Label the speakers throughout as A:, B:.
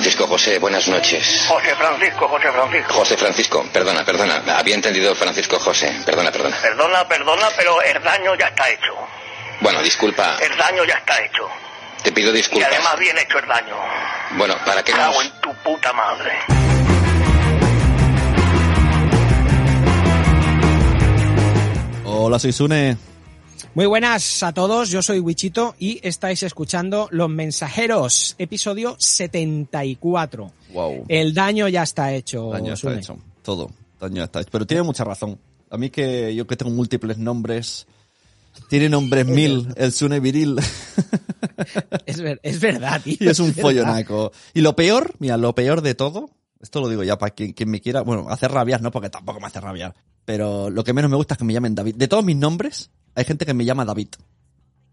A: Francisco José, buenas noches.
B: José Francisco, José Francisco.
A: José Francisco, perdona, perdona. Había entendido Francisco José. Perdona, perdona.
B: Perdona, perdona, pero el daño ya está hecho.
A: Bueno, disculpa.
B: El daño ya está hecho.
A: Te pido
B: Y
A: disculpas.
B: además bien hecho el daño.
A: Bueno, ¿para qué
B: Cago
A: nos...
B: en tu puta madre.
C: Hola, soy Sune.
D: Muy buenas a todos, yo soy Wichito y estáis escuchando Los Mensajeros, episodio 74.
C: Wow.
D: El daño ya está hecho.
C: Daño está hecho. Todo. Daño ya está hecho. Pero tiene mucha razón. A mí que yo que tengo múltiples nombres. Tiene nombres mil, el Sune viril.
D: Es, ver- es verdad, tío.
C: y es un
D: verdad.
C: follonaco. Y lo peor, mira, lo peor de todo, esto lo digo ya para quien, quien me quiera, bueno, hacer rabiar, no, porque tampoco me hace rabiar. Pero lo que menos me gusta es que me llamen David. De todos mis nombres, hay gente que me llama David.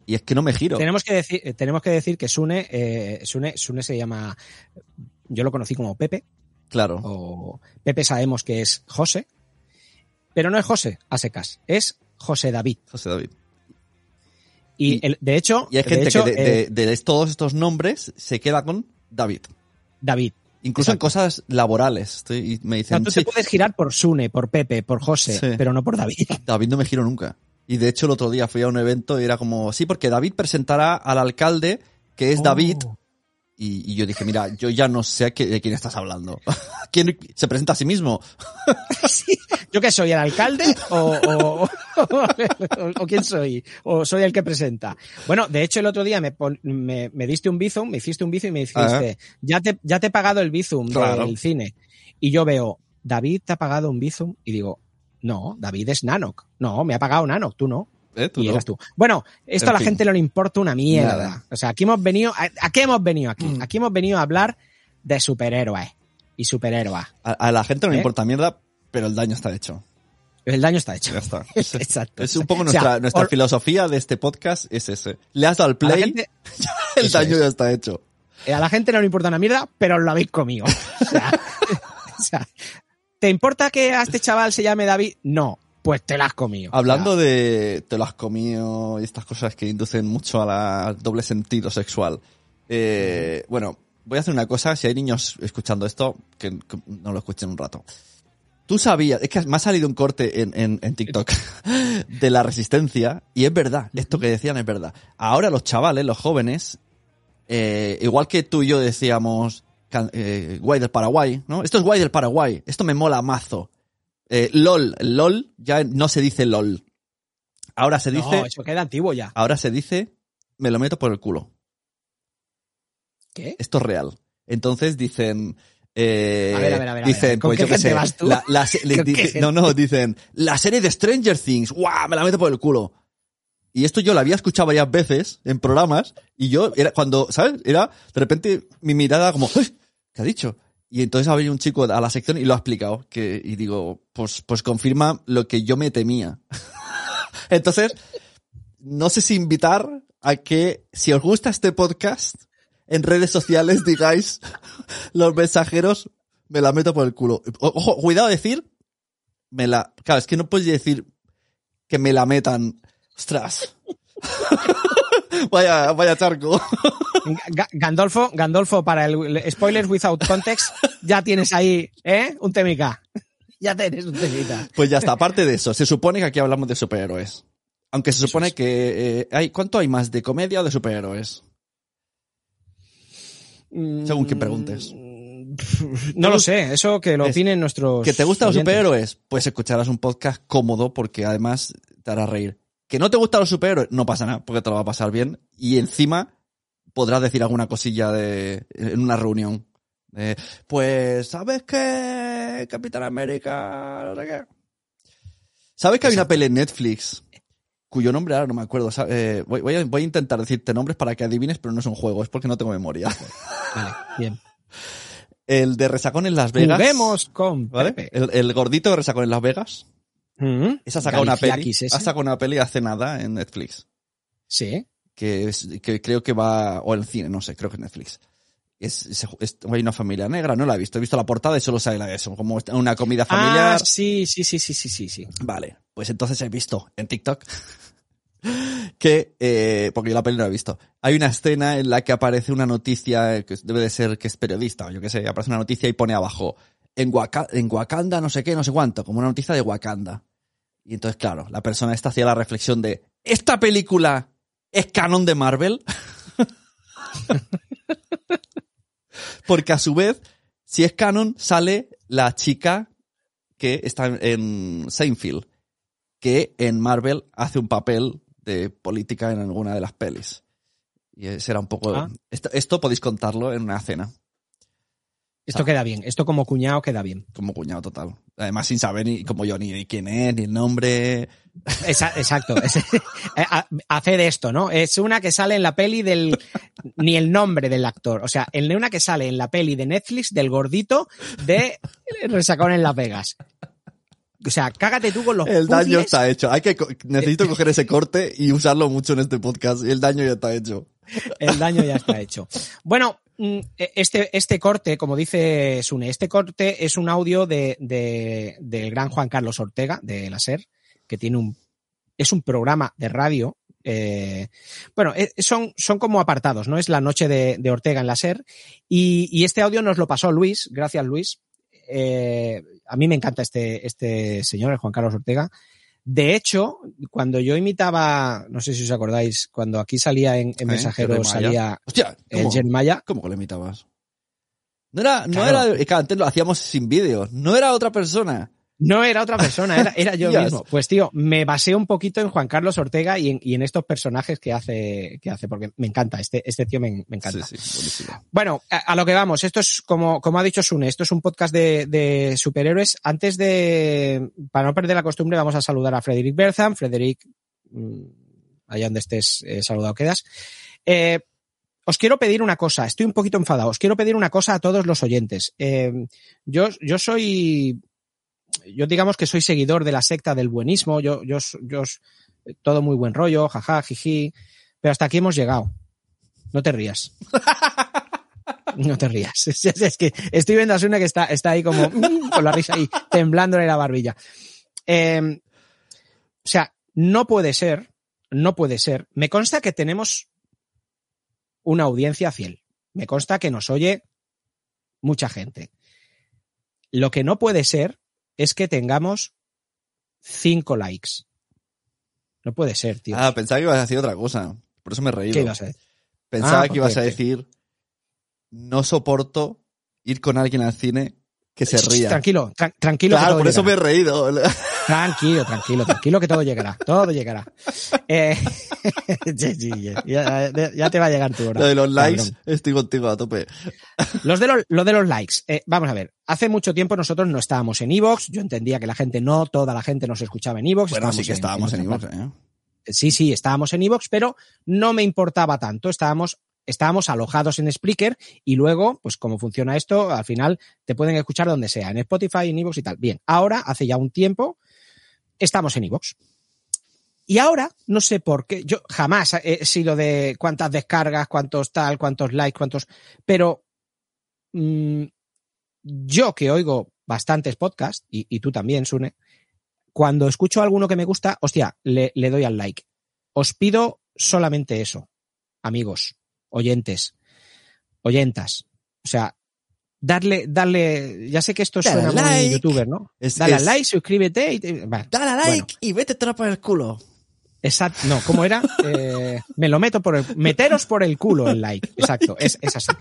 C: Y es que no me giro.
D: Tenemos que decir, eh, tenemos que decir que Sune, eh, Sune, Sune se llama, yo lo conocí como Pepe,
C: Claro.
D: o Pepe sabemos que es José, pero no es José a secas, es José David.
C: José David.
D: Y,
C: Y-
D: el- de hecho,
C: Y hay
D: de
C: gente
D: hecho,
C: que de,
D: eh,
C: de- de todos estos nombres se queda con David.
D: David.
C: Incluso en cosas laborales. Estoy- me
D: O sea,
C: dicen,
D: tú
C: "Sí,
D: te puedes girar por Sune, por Pepe, por José,
C: Sí.
D: pero no por David.
C: David no me giro nunca. Y de hecho el otro día fui a un evento y era como, sí, porque David presentará al alcalde, que es
D: Oh.
C: David. Y, y yo dije, mira, yo ya no sé de quién estás hablando. ¿Quién se presenta a sí mismo?
D: Sí. ¿Yo qué soy, el alcalde o, o, o- o quién soy? ¿O soy el que presenta? Bueno, de hecho el otro día me, me, me diste un bizum, me hiciste un bizum y me dijiste, ya, te, ya te he pagado el bizum
C: Claro.
D: del cine. Y yo veo, David te ha pagado un bizum y digo, no, David es Nanok. No, me ha pagado Nanok, tú no.
C: ¿Eh? ¿Tú
D: y
C: no?
D: eras tú. Bueno, esto
C: En
D: a la
C: fin.
D: gente no le importa una mierda.
C: Nada.
D: O sea, aquí hemos venido, ¿a, a qué hemos venido aquí?
C: Mm.
D: Aquí hemos venido a hablar de superhéroes y superhéroes.
C: A, a la gente no le
D: ¿Eh?
C: importa mierda, pero el daño está hecho.
D: El daño está hecho.
C: Ya está.
D: Exacto.
C: Es un poco
D: O sea,
C: nuestra,
D: or-
C: filosofía de este podcast, es ese. Le has dado al play,
D: gente,
C: el daño
D: es.
C: ya está hecho.
D: eh, a la gente no le importa una mierda, pero os lo habéis comido. O sea, o sea, ¿te importa que a este chaval se llame David? No, pues te la has comido.
C: Hablando de te lo has comido y estas cosas que inducen mucho al doble sentido sexual. Eh, bueno, voy a hacer una cosa, si hay niños escuchando esto, que, que no lo escuchen un rato. Tú sabías, es que me ha salido un corte en, en, en TikTok de la resistencia, y es verdad, esto que decían es verdad. Ahora los chavales, los jóvenes, eh, igual que tú y yo decíamos, eh, guay del Paraguay, ¿no? Esto es guay del Paraguay, esto me mola mazo. Eh, LOL, LOL ya no se dice LOL. Ahora se dice,
D: no, eso queda antiguo ya.
C: ahora se dice, me lo meto por el culo.
D: ¿Qué?
C: Esto es real. Entonces dicen, eh,
D: A ver, a ver, a ver,
C: dicen,
D: ver. ¿Con
C: pues
D: qué
C: yo qué
D: gente
C: sé,
D: vas tú?
C: la- la se- le
D: ¿Con qué
C: dice-
D: gente?
C: no, no, dicen, la serie de Stranger Things, ¡guau! Me la meto por el culo. Y esto yo lo había escuchado varias veces en programas y yo era cuando, ¿sabes? Era de repente mi mirada como, "Ay, ¿qué ha dicho? Y entonces ha venido un chico a la sección y lo ha explicado. Que, y digo, pues, pues confirma lo que yo me temía. entonces, no sé si invitar a que, si os gusta este podcast, en redes sociales digáis los mensajeros, me la meto por el culo. Ojo, cuidado decir, me la, claro, es que no puedes decir que me la metan. Ostras. vaya, vaya charco.
D: Ga- Gandolfo, Gandolfo, para el spoilers without context, ya tienes ahí, ¿eh? Un temica. Ya tienes un temita.
C: Pues ya está, aparte de eso, se supone que aquí hablamos de superhéroes. Aunque se supone que eh, hay, ¿cuánto hay más de comedia o de superhéroes? Según que preguntes.
D: Mm, No lo sé, eso que lo
C: Es-
D: opinen nuestros.
C: ¿Que te gustan los superhéroes? Pues escucharás un podcast cómodo porque además te hará reír. ¿Que no te gustan los superhéroes? No pasa nada, porque te lo va a pasar bien. Y encima podrás decir alguna cosilla de en una reunión. Eh, pues, ¿sabes qué? Capitán América, no sé qué. ¿Sabes que hay una peli en Netflix? Cuyo nombre ahora no me acuerdo. eh, voy, voy a, voy a intentar decirte nombres para que adivines, pero no es un juego, es porque no tengo memoria.
D: Vale, bien.
C: El de Resacón en Las Vegas.
D: Juguemos con
C: ¿Vale? El, el gordito de Resacón en Las Vegas.
D: Mm,
C: Esa ha sacado una peli.
D: Galifiakis ese.
C: Ha sacado una peli hace nada en Netflix.
D: Sí.
C: Que, es- que creo que va, o en cine, no sé, creo que en Netflix. Es, es- es- hay una familia negra, no la he visto. He visto la portada y solo sale la eso, como una comida familiar.
D: Ah, sí, sí, sí, sí, sí, sí, sí.
C: Vale, pues entonces he visto en TikTok que, eh, porque yo la peli no la he visto, hay una escena en la que aparece una noticia, que debe de ser que es periodista, o yo qué sé, aparece una noticia y pone abajo, en, Waka- en Wakanda no sé qué, no sé cuánto, como una noticia de Wakanda. Y entonces, claro, la persona esta hacía la reflexión de, ¿esta película es canon de Marvel? Porque a su vez, si es canon, sale la chica que está en Seinfeld, que en Marvel hace un papel de política en alguna de las pelis. Y ese era un poco...
D: Ah.
C: Esto, esto podéis contarlo en una cena,
D: Esto queda bien. Esto como cuñado queda bien.
C: como cuñado total. Además, sin saber ni como yo ni quién es, ni el nombre.
D: Exacto. Es- eh, ha- hace de esto, ¿no? Es una que sale en la peli del. Ni el nombre del actor. O sea, el una que sale en la peli de Netflix del gordito de Resacón en Las Vegas. O sea, cágate tú con los
C: El daño
D: puzzles.
C: está hecho. Hay que co- necesito coger ese corte y usarlo mucho en este podcast. El daño ya está hecho.
D: El daño ya está hecho. Bueno, mm, este, este corte, como dice Sune, este corte es un audio de, de- del gran Juan Carlos Ortega, de la SER, que tiene un, es un programa de radio. eh, bueno, eh, son, son como apartados, ¿no? Es la noche de, Ortega en la SER. Y, y este audio nos lo pasó Luis, gracias Luis. Eh, a mí me encanta este, este señor, el Juan Carlos Ortega. De hecho, cuando yo imitaba, no sé si os acordáis, cuando aquí salía en, en
C: ¿Eh?
D: Mensajeros,
C: Jeremiah.
D: salía
C: Hostia,
D: el
C: ¿cómo,
D: Jeremiah.
C: ¿cómo que lo imitabas? No era, no
D: Claro.
C: era, es que antes lo hacíamos sin vídeo. No era otra persona.
D: No era otra persona, era, era yo mismo. Pues tío, me basé un poquito en Juan Carlos Ortega y en, y en estos personajes que hace, que hace, porque me encanta, este, este tío me, me encanta.
C: Sí, sí, buenísimo.
D: Bueno, a, a lo que vamos, esto es como, como ha dicho Sune, esto es un podcast de, de superhéroes. Antes de, para no perder la costumbre, vamos a saludar a Frederick Bertham. Frederick, mm, allá donde estés, eh, saludado quedas. Eh, os quiero pedir una cosa, estoy un poquito enfadado, os quiero pedir una cosa a todos los oyentes. Eh, yo, yo soy, yo digamos que soy seguidor de la secta del buenismo, yo, yo, yo, todo muy buen rollo, jaja, jiji, pero hasta aquí hemos llegado. No te rías. No te rías. Es, que estoy viendo a Sune que está, está ahí como mm, con la risa ahí, temblándole la barbilla. Eh, o sea, no puede ser, no puede ser. Me consta que tenemos una audiencia fiel. Me consta que nos oye mucha gente. Lo que no puede ser es que tengamos cinco likes. No puede ser, tío.
C: Ah, pensaba que ibas a decir otra cosa. Por eso me he reído.
D: ¿Qué ibas a decir?
C: Pensaba
D: Ah,
C: que ibas a decir, no soporto ir con alguien al cine que se ría.
D: Tranquilo, tra- tranquilo.
C: Claro, por eso me he reído.
D: Tranquilo, tranquilo, tranquilo, que todo llegará, todo llegará. Eh, ya, te va a llegar tu hora.
C: Lo de los likes,
D: cabrón.
C: estoy contigo a tope.
D: Los de los, lo de los likes. Eh, vamos a ver, hace mucho tiempo nosotros no estábamos en Evox. Yo entendía que la gente no, toda la gente nos escuchaba en Evox.
C: Bueno, sí que estábamos en Evox, ¿eh?
D: Sí, sí, estábamos en Evox, pero no me importaba tanto. Estábamos, estábamos alojados en Spreaker y luego, pues como funciona esto, al final te pueden escuchar donde sea, en Spotify, en Evox y tal. Bien, ahora, hace ya un tiempo, estamos en Evox. Y ahora, no sé por qué, yo jamás he sido de cuántas descargas, cuántos tal, cuántos likes, cuántos, pero mm, yo que oigo bastantes podcasts, y, tú también, Sune, cuando escucho alguno que me gusta, hostia, le, le doy al like. Os pido solamente eso, amigos, oyentes, oyentas. O sea, darle, darle, ya sé que esto
C: Dale
D: suena muy
C: like.
D: youtuber, ¿no?
C: Es-
D: Dale
C: es-
D: like, suscríbete y te- vale.
C: Dale a like
D: Bueno.
C: y vete trapa en el culo.
D: Exacto, no, ¿cómo era? Eh, me lo meto por el, meteros por el culo el like, exacto, es, es así.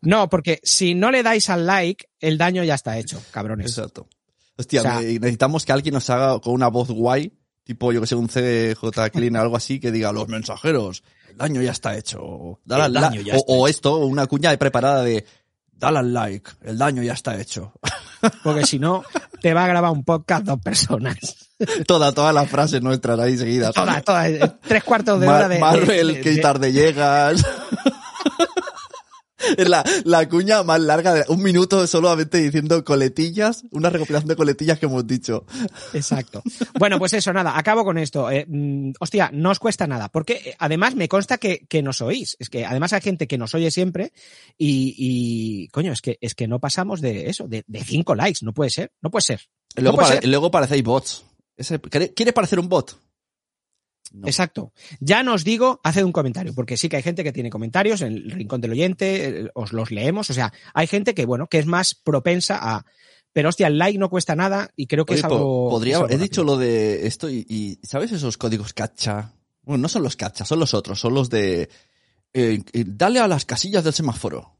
D: No, porque si no le dais al like, el daño ya está hecho, cabrones.
C: Exacto. Hostia,
D: O sea-
C: me- necesitamos que alguien nos haga con una voz guay, tipo, yo que sé, un CJ Clean o algo así, que diga, los mensajeros, el daño ya está hecho. Dale
D: El
C: al
D: daño ya
C: O,
D: está
C: o esto, una cuña preparada de, dale al like, el daño ya está hecho.
D: Porque si no, te va a grabar un podcast dos personas.
C: Toda, todas las frases nuestras ahí seguidas.
D: Todas, todas, eh, tres cuartos de
C: Mar-
D: hora de.
C: Marvel,
D: de-
C: que
D: de-
C: tarde llegas. Es la, la cuña más larga de un minuto solamente diciendo coletillas, una recopilación de coletillas que hemos dicho.
D: Exacto. Bueno, pues eso, nada, acabo con esto. Eh, mm, hostia, no os cuesta nada, porque eh, además me consta que, que nos oís. Es que además hay gente que nos oye siempre y, y coño, es que, es que no pasamos de eso, de, de cinco likes. No puede ser, no puede ser.
C: Luego,
D: puede
C: pare-
D: ser.
C: luego parecéis bots. Ese- ¿quiere- ¿Quieres parecer un bot? No.
D: Exacto. Ya nos digo, haced un comentario, porque sí que hay gente que tiene comentarios en el rincón del oyente, eh, os los leemos, o sea, hay gente que, bueno, que es más propensa a... Pero hostia, el like no cuesta nada y creo que
C: Oye,
D: es algo...
C: podría,
D: es algo
C: he dicho lo de esto y, y, ¿sabes esos códigos cacha? Bueno, no son los cacha, son los otros, son los de eh, eh, dale a las casillas del semáforo.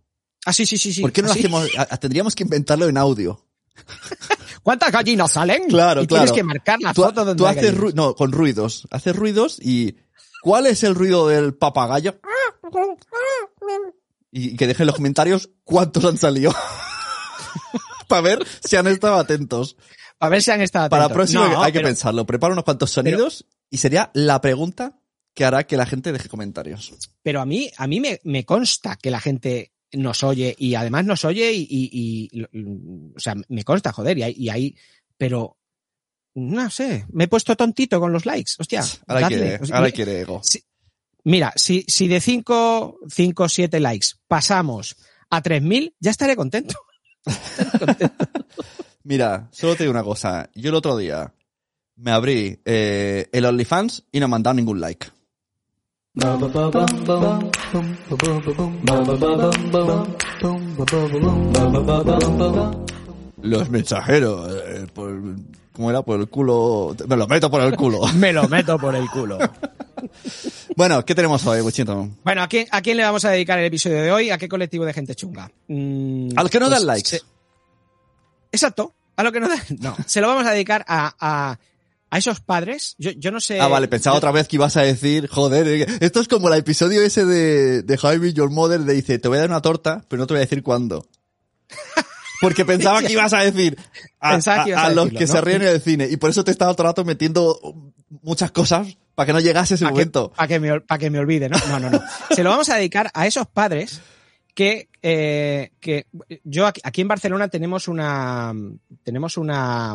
D: Ah, sí, sí, sí, sí.
C: ¿Por qué no lo
D: ¿Ah,
C: hacemos? a- tendríamos que inventarlo en audio.
D: ¿Cuántas gallinas salen?
C: Claro,
D: y
C: claro.
D: tienes que marcar la
C: Tú,
D: foto donde
C: tú
D: hay
C: haces
D: gallinas.
C: no, con ruidos, haces ruidos y ¿cuál es el ruido del papagayo? Y que dejen en los comentarios cuántos han salido. Para ver si han estado atentos.
D: A ver si han estado
C: Para la
D: atentos.
C: próxima
D: No,
C: hay que pensarlo. Prepara unos cuantos sonidos y sería la pregunta que hará que la gente deje comentarios.
D: pero a mí, a mí me, me consta que la gente nos oye y además nos oye y, y- y- o sea, me consta, joder, y hay, y hay- pero no sé, me he puesto tontito con los likes, hostia.
C: Ahora
D: dadle.
C: quiere,
D: O sea,
C: ahora quiere ego.
D: si- mira, si, si de 5, 5, 7 likes pasamos a 3000, ya estaré contento.
C: Mira, solo te digo una cosa. Yo el otro día me abrí eh, el OnlyFans y no me han dado ningún like. Los mensajeros, eh, por, ¿cómo era? Por el culo. Me lo meto por el culo.
D: Me lo meto por el culo.
C: bueno, ¿qué tenemos hoy, Buchito?
D: Bueno, ¿a quién, ¿a quién le vamos a dedicar el episodio de hoy? ¿A qué colectivo de gente chunga? Mm,
C: Al que no
D: pues
C: dan likes.
D: se- Exacto, a lo que no dan. No, se lo vamos a dedicar a, a, a esos padres. Yo, yo no sé.
C: Ah, vale, pensaba otra vez que ibas a decir, joder, eh, esto es como el episodio ese de, de How I Met Your Mother, de dice, te voy a dar una torta, pero no te voy a decir cuándo. Porque pensaba que ibas a decir a, a-
D: a
C: a los
D: decirlo,
C: que
D: ¿no?
C: se ríen en el cine, y por eso te estaba todo el rato metiendo muchas cosas para que no llegase ese
D: Para
C: momento.
D: pa' que me, pa' que me olvide, ¿no? No, no, no. Se lo vamos a dedicar a esos padres que, eh, que yo aquí, aquí en Barcelona tenemos una, tenemos una,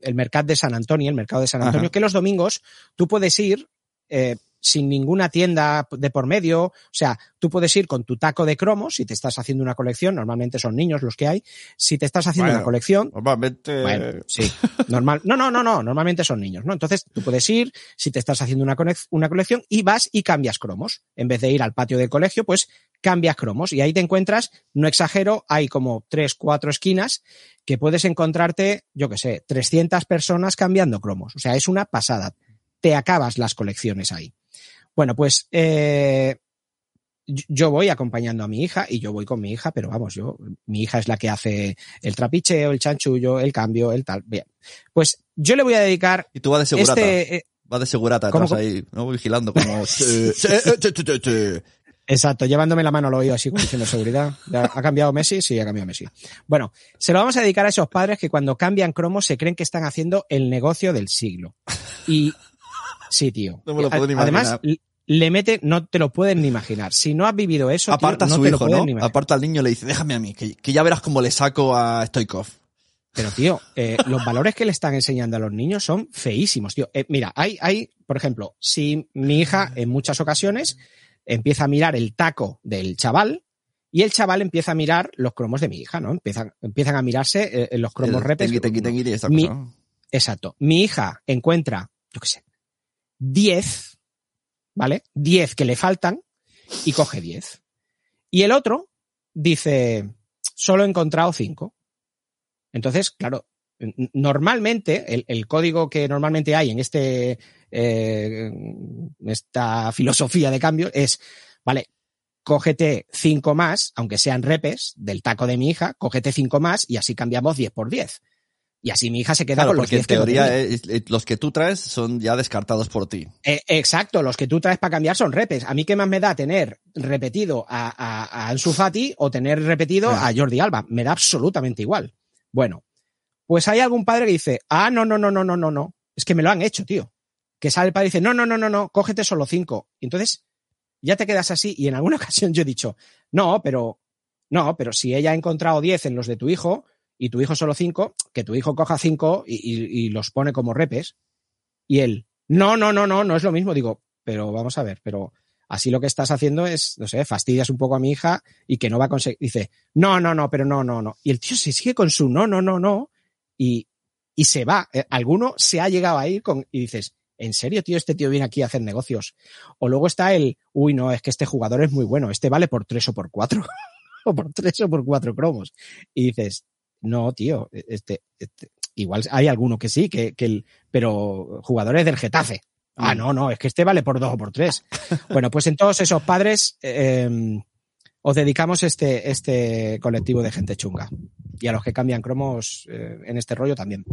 D: el mercado de San Antonio, el mercado de San Antonio,
C: Ajá.
D: que los domingos tú puedes ir eh, sin ninguna tienda de por medio, o sea, tú puedes ir con tu taco de cromos si te estás haciendo una colección, normalmente son niños los que hay, si te estás haciendo
C: Bueno.
D: una colección,
C: Normalmente...
D: bueno, sí. Normal. No, no, no, no. Normalmente son niños, ¿no? Entonces tú puedes ir, si te estás haciendo una, una colección, y vas y cambias cromos. En vez de ir al patio del colegio, pues cambias cromos. Y ahí te encuentras, no exagero, hay como tres, cuatro esquinas que puedes encontrarte, yo qué sé, 300 personas cambiando cromos. O sea, es una pasada. Te acabas las colecciones ahí. Bueno, pues eh, yo- voy acompañando a mi hija y yo voy con mi hija, pero vamos, yo, mi hija es la que hace el trapicheo, el chanchullo, el cambio, el tal. Bien. Pues yo le voy a dedicar
C: Y tú vas de segurata.
D: este. eh,
C: Vas de segurata
D: ¿Cómo,
C: atrás
D: cómo?
C: ahí, ¿no? Vigilando como...
D: exacto, llevándome la mano al oído así como diciendo seguridad. ¿Ya ¿Ha cambiado Messi? Sí, ha cambiado Messi. Bueno, se lo vamos a dedicar a esos padres que cuando cambian cromos se creen que están haciendo el negocio del siglo. Y sí, tío.
C: No me lo puedo ni
D: Además, le mete, no te lo pueden ni imaginar. Si no has vivido eso, tío,
C: Aparta
D: no
C: su
D: te lo
C: hijo,
D: pueden
C: ¿no?
D: ni imaginar.
C: Aparta al niño y le dice, déjame a mí, que, que ya verás cómo le saco a Stoikov.
D: Pero, tío, eh, los valores que le están enseñando a los niños son feísimos, tío. Eh, mira, hay, hay, por ejemplo, si mi hija en muchas ocasiones empieza a mirar el taco del chaval y el chaval empieza a mirar los cromos de mi hija, ¿no? Empiezan, empiezan a mirarse eh, los cromos repes. Exacto. Mi hija encuentra, yo qué sé, 10, ¿vale? 10 que le faltan y coge 10. Y el otro dice, solo he encontrado 5. Entonces, claro, normalmente, el, el código que normalmente hay en este, eh, esta filosofía de cambio es, vale, cógete 5 más, aunque sean repes del taco de mi hija, cógete 5 más y así cambiamos 10 por 10. Y así mi hija se queda
C: Claro,
D: con los
C: porque en
D: 10 que no
C: teoría es- los que tú traes son ya descartados por ti.
D: Eh, exacto, los que tú traes para cambiar son repes. A mí qué más me da tener repetido a, a, a Ansu Fati o tener repetido
C: Ah.
D: a Jordi Alba. Me da absolutamente igual. Bueno, pues hay algún padre que dice, ah, no, no, no, no, no, no, no. Es que me lo han hecho, tío. Que sale el padre y dice, no, no, no, no, no, cógete solo cinco. Y entonces ya te quedas así. Y en alguna ocasión yo he dicho, no, pero, no, pero si ella ha encontrado diez en los de tu hijo y tu hijo solo cinco, que tu hijo coja cinco y, y- los pone como repes. Y él, no, no, no, no, no es lo mismo. Digo, pero vamos a ver, pero así lo que estás haciendo es, no sé, fastidias un poco a mi hija y que no va a conseguir. Dice, no, no, no, pero no, no, no. Y el tío se sigue con su no, no, no, no. Y, y se va. Eh, Alguno se ha llegado a ir con, y dices, ¿en serio, tío? Este tío viene aquí a hacer negocios. O luego está el, uy, no, es que este jugador es muy bueno, este vale por tres o por cuatro. o por tres o por cuatro cromos. Y dices, no, tío, este, este igual hay alguno que sí, que, que el, pero jugadores del Getafe. Ah, no, no, es que este vale por dos o por tres. bueno, pues en todos esos padres eh, os dedicamos este, este colectivo de gente chunga. Y a los que cambian cromos eh, en este rollo también.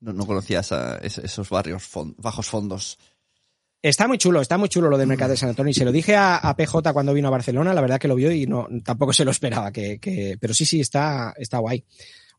C: No, no conocía esa- es- esos barrios bajos fondos.
D: Está muy chulo, está muy chulo lo del mercado de San Antonio. Y se lo dije a, a PJ cuando vino a Barcelona, la verdad que lo vio y no, tampoco se lo esperaba. Que, que, pero sí, sí, está, está guay.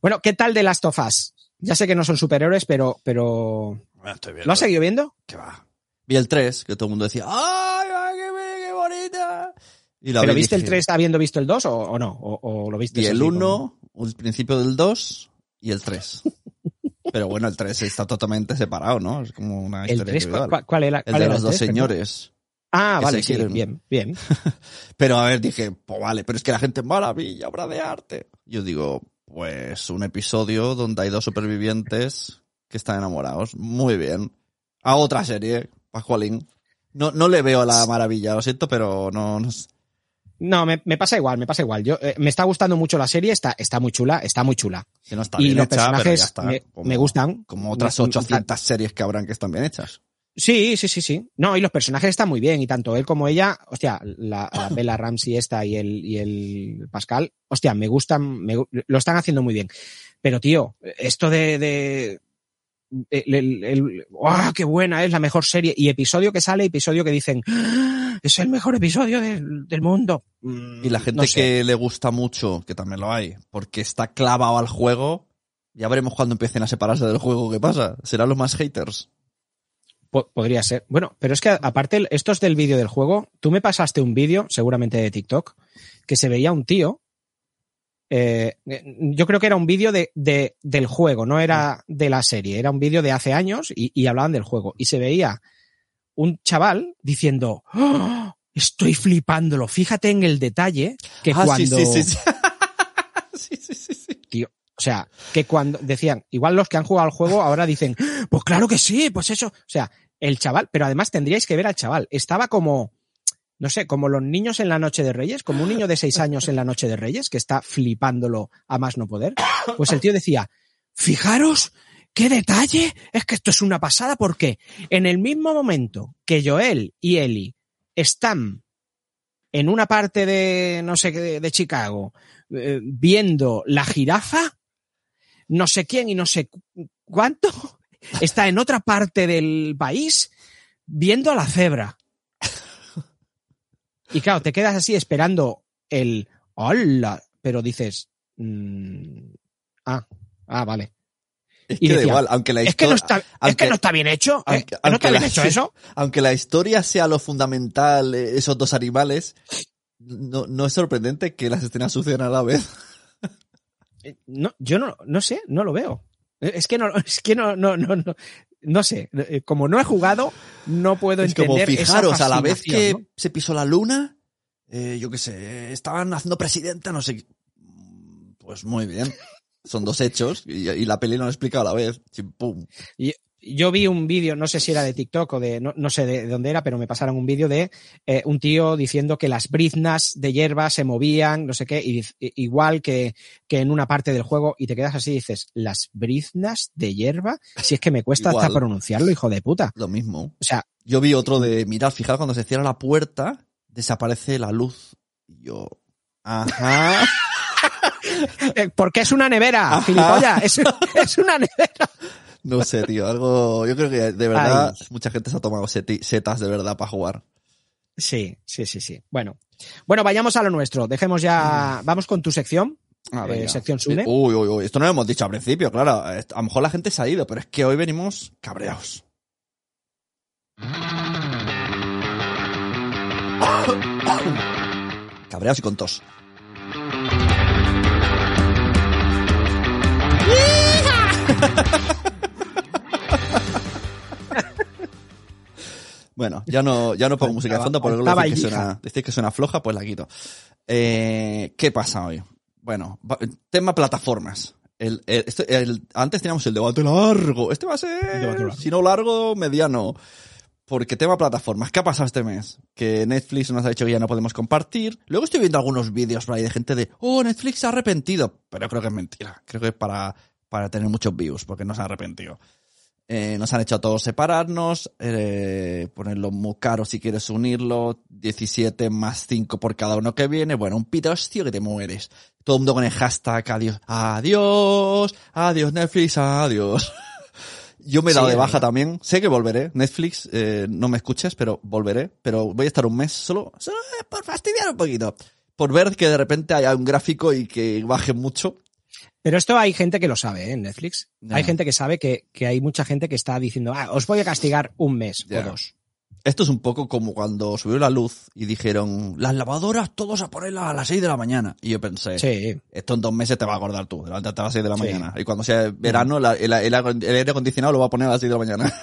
D: Bueno, ¿qué tal de Last of Us? Ya sé que no son superhéroes, pero, pero.
C: Bueno, estoy viendo.
D: ¿Lo has seguido viendo?
C: ¿Qué va? Vi el 3, que todo el mundo decía, ¡ay, ay, qué, qué bonita! Y
D: ¿Pero
C: vi y
D: viste el
C: dije,
D: 3 habiendo visto el 2 o, o no? ¿O, o lo viste
C: Vi el
D: así como-
C: 1, el principio del 2 y el 3. Pero bueno, el 3 está totalmente separado, ¿no? Es como una
D: ¿El
C: historia
D: 3?
C: individual.
D: ¿Cuál, cuál era?
C: El
D: cuál
C: de
D: era
C: los dos
D: 3, perdón?
C: señores.
D: Ah, vale, sí,
C: quieren.
D: bien, bien.
C: Pero a ver, dije, pues vale, pero es que la gente, maravilla, obra de arte. Yo digo, pues un episodio donde hay dos supervivientes que están enamorados. Muy bien. A otra serie, Pascualín. No, no le veo la maravilla, lo siento, pero no, no es-
D: No, me, me pasa igual, me pasa igual. Yo, eh, me está gustando mucho la serie, está, está muy chula, está muy chula.
C: que no está
D: y
C: bien
D: los
C: hecha, pero ya
D: personajes
C: está.
D: me,
C: Como-
D: me gustan.
C: Como otras
D: Me-
C: 800 series que habrán que están bien hechas.
D: Sí, sí, sí, sí. No, y los personajes están muy bien, y tanto él como ella, hostia, la, la Bella Ramsey esta y el, y el Pascal, hostia, me gustan, me lo están haciendo muy bien. Pero, tío, esto de, de el, el- el- ¡guau, qué buena es la mejor serie! Y episodio que sale, episodio que dicen, "¡Ah! es el mejor episodio del, del mundo. Mm,
C: Y la gente
D: no sé.
C: que le gusta mucho, que también lo hay, porque está clavado al juego, ya veremos cuando empiecen a separarse del juego qué pasa. Serán los más haters.
D: Po- podría ser. Bueno, pero es que aparte, esto es del vídeo del juego. Tú me pasaste un vídeo, seguramente de TikTok, que se veía un tío. Eh, yo creo que era un vídeo de, de- del juego, no era de la serie. Era un vídeo de hace años y, y hablaban del juego. Y se veía un chaval diciendo, "¡Oh! estoy flipándolo. Fíjate en el detalle que
C: Ah,
D: cuando...
C: sí, sí, sí. sí, sí, sí, sí.
D: O sea, que cuando decían, igual los que han jugado al juego ahora dicen, pues claro que sí, pues eso. O sea, el chaval, pero además tendríais que ver al chaval. Estaba como, no sé, como los niños en la noche de Reyes, como un niño de seis años en la noche de Reyes, que está flipándolo a más no poder. Pues el tío decía, fijaros, qué detalle, es que esto es una pasada porque en el mismo momento que Joel y Eli están en una parte de, no sé, de, de Chicago, eh, viendo la jirafa, no sé quién y no sé cu- cuánto, está en otra parte del país viendo a la cebra. Y claro, te quedas así esperando el hola, pero dices, mm, ah, ah, vale.
C: Es
D: Y
C: que da igual, aunque la
D: Es que no
C: historia,
D: es que no está bien hecho, ¿eh?
C: aunque-
D: ¿Que no está bien
C: la-
D: hecho eso.
C: aunque la historia sea lo fundamental, eh, esos dos animales, no, no es sorprendente que las escenas sucedan a la vez.
D: Eh, No, yo no, no sé, no lo veo. Eh, Es que no, es que no, no, no, no, no sé. Eh, Como no he jugado, no puedo
C: Es como
D: entender. esa
C: fijaros, a la vez que se pisó la luna, eh, yo qué sé, estaban haciendo presidente, no sé. Pues muy bien. Son dos hechos y, y la peli no lo explica a la vez. Pum.
D: Yo vi un vídeo, no sé si era de TikTok o de, no, no sé de dónde era, pero me pasaron un vídeo de eh, un tío diciendo que las briznas de hierba se movían, no sé qué, y, igual que, que en una parte del juego, y te quedas así y dices, ¿las briznas de hierba? Si es que me cuesta
C: Igual.
D: hasta pronunciarlo, hijo de puta.
C: Lo mismo.
D: O sea,
C: Yo vi otro de, mirad, fijaros, cuando se cierra la puerta, desaparece la luz. Y yo, ajá.
D: eh, porque es una nevera,
C: Ajá.
D: gilipollas, es, es una nevera.
C: No sé, tío, algo, yo creo que de verdad
D: Ay.
C: mucha gente se ha tomado setas de verdad para jugar.
D: Sí, sí, sí, sí. Bueno, bueno, vayamos a lo nuestro. Dejemos ya, vamos con tu sección.
C: Ah,
D: Eh, sección Sune.
C: Uy, uy, uy, esto no lo hemos dicho al principio, claro. A lo mejor la gente se ha ido, pero es que hoy venimos cabreados. cabreados y con tos. Bueno, ya no, ya no pongo música de fondo porque decís que, suena, decís que suena floja, pues la quito. Eh, ¿Qué pasa hoy? Bueno, tema plataformas. El, el- este- el- antes teníamos el debate largo. Este va a ser, si no largo, mediano. Porque tema plataformas, ¿qué ha pasado este mes? Que Netflix nos ha dicho que ya no podemos compartir. Luego estoy viendo algunos vídeos por ahí de gente de, oh, Netflix se ha arrepentido. Pero creo que es mentira. Creo que es para, para tener muchos views, porque no se ha arrepentido. Eh, nos han hecho a todos separarnos, eh, ponerlo muy caro si quieres unirlo, 17 más 5 por cada uno que viene. Bueno, un pito hostia que te mueres. Todo el mundo con el hashtag adiós, adiós, adiós Netflix, adiós. Yo me he dado
D: Sí,
C: de baja también. Sé que volveré. Netflix, eh, no me escuches, pero volveré. Pero voy a estar un mes solo, solo eh, por fastidiar un poquito. Por ver que de repente haya un gráfico y que baje mucho.
D: Pero esto hay gente que lo sabe ¿eh? en Netflix. Hay gente que sabe que, que hay mucha gente que está diciendo, ah, os voy a castigar un mes o dos.
C: Esto es un poco como cuando subió la luz y dijeron, las lavadoras todos a ponerlas a las 6 de la mañana. Y yo pensé,
D: Sí.
C: esto en dos meses te va a acordar tú, levántate a las 6 de la
D: Sí.
C: mañana. Y cuando sea verano, la- el, aire acondicionado lo va a poner a las 6 de la mañana.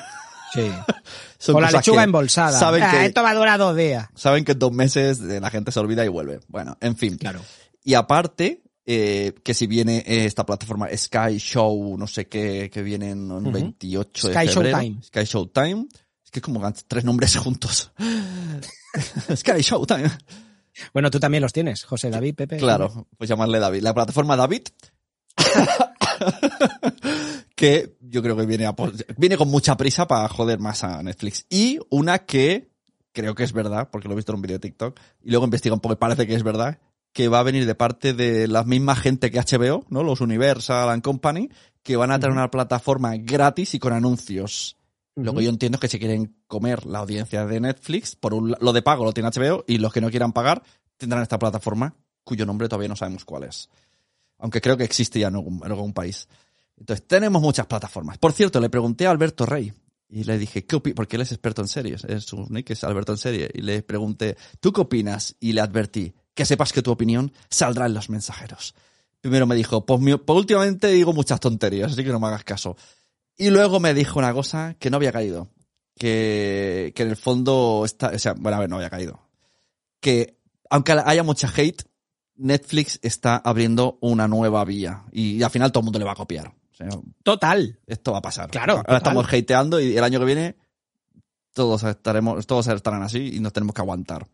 D: Sí.
C: Son
D: Con la lechuga embolsada.
C: Saben
D: Ah,
C: que,
D: Esto va a durar dos días.
C: saben que en dos meses eh, la gente se olvida y vuelve. Bueno, en fin.
D: Claro.
C: Y aparte, eh, que si viene eh, esta plataforma Sky Show, no sé qué, que viene en un
D: Ujú.
C: 28 de
D: Sky
C: febrero.
D: Showtime.
C: Sky Showtime. Es que es como tres nombres juntos. Sky Showtime.
D: Bueno, tú también los tienes, José David, Pepe.
C: Claro, pues llamarle David. La plataforma David. que yo creo que viene, a, viene con mucha prisa para joder más a Netflix. Y una que creo que es verdad, porque lo he visto en un vídeo de TikTok, y luego investiga un poco y parece que es verdad, que va a venir de parte de la misma gente que HBO, ¿no? Los Universal and Company, que van a tener una plataforma gratis y con anuncios. Lo que yo entiendo es que si quieren comer la audiencia de Netflix, por un, lo de pago lo tiene HBO y los que no quieran pagar tendrán esta plataforma cuyo nombre todavía no sabemos cuál es. Aunque creo que existe ya en algún, en algún país. Entonces, tenemos muchas plataformas. Por cierto, le pregunté a Alberto Rey y le dije, ¿qué opi-?" Porque él es experto en series, es su nick es Alberto en serie. Y le pregunté, ¿tú qué opinas? Y le advertí, que sepas que tu opinión saldrá en los mensajeros. Primero me dijo, pues, mi- pues últimamente digo muchas tonterías, así que no me hagas caso. Y luego me dijo una cosa que no había caído. Que, que en el fondo está, o sea, bueno, a ver, no había caído. Que aunque haya mucha hate, Netflix está abriendo una nueva vía. Y, al final todo el mundo le va a copiar. O sea,
D: Total.
C: esto va a pasar.
D: Claro,
C: Ahora
D: total.
C: estamos hateando y el año que viene todos estaremos, todos estarán así y nos tenemos que aguantar.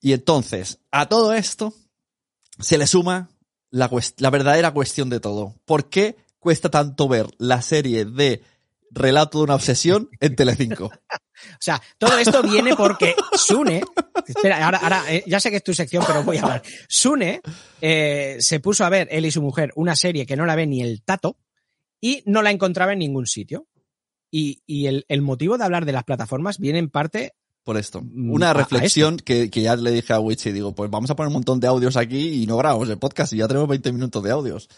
C: Y entonces, a todo esto se le suma la, verdadera cuestión de todo. ¿Por qué cuesta tanto ver la serie de Relato de una obsesión en Telecinco?
D: O sea, todo esto viene porque Sune, espera, ahora, ahora eh, ya sé que es tu sección, pero voy a hablar. Sune eh, se puso a ver, él y su mujer, una serie que no la ve ni el tato y no la encontraba en ningún sitio. Y, el motivo de hablar de las plataformas viene en parte
C: Por esto.
D: Mm,
C: Una reflexión que, que ya le dije a Witch y digo, pues vamos a poner un montón de audios aquí y no grabamos el podcast y ya tenemos 20 minutos de audios.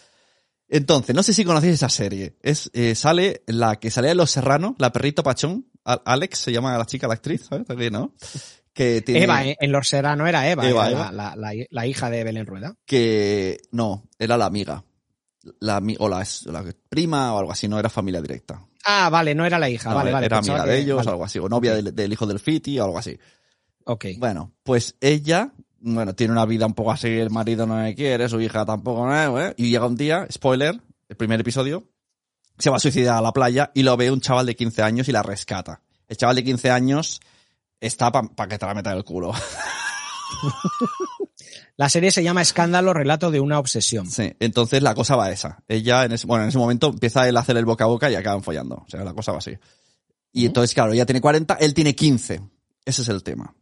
C: Entonces, no sé si conocéis esa serie. Es, eh, sale la que salía en Los Serrano, la perrito pachón. Alex se llama la chica, la actriz, ¿sabes? Aquí, ¿no? Que tiene,
D: Eva, eh, en Los Serrano era Eva,
C: Eva,
D: era
C: Eva.
D: La, la- hija de Belén Rueda.
C: que no, era la amiga. La, o la, la prima o algo así, no era familia directa.
D: Ah, vale, no era la hija,
C: No,
D: vale, vale.
C: era amiga de ellos,
D: vale.
C: algo así, o novia del, del hijo del Fiti o algo así.
D: Ok.
C: Bueno, pues ella, bueno, tiene una vida un poco así, el marido no le quiere, su hija tampoco, ¿no? ¿eh? y llega un día, spoiler, el primer episodio, se va a suicidar a la playa y lo ve un chaval de 15 años y la rescata. El chaval de 15 años está para que te la meta en el culo.
D: La serie se llama Escándalo, relato de una obsesión.
C: Sí, entonces la cosa va a esa. Ella, en ese, bueno, en ese momento empieza él a hacer el boca a boca y acaban follando. O sea, la cosa va así. Y entonces, claro, ella tiene 40, él tiene 15. Ese es el tema.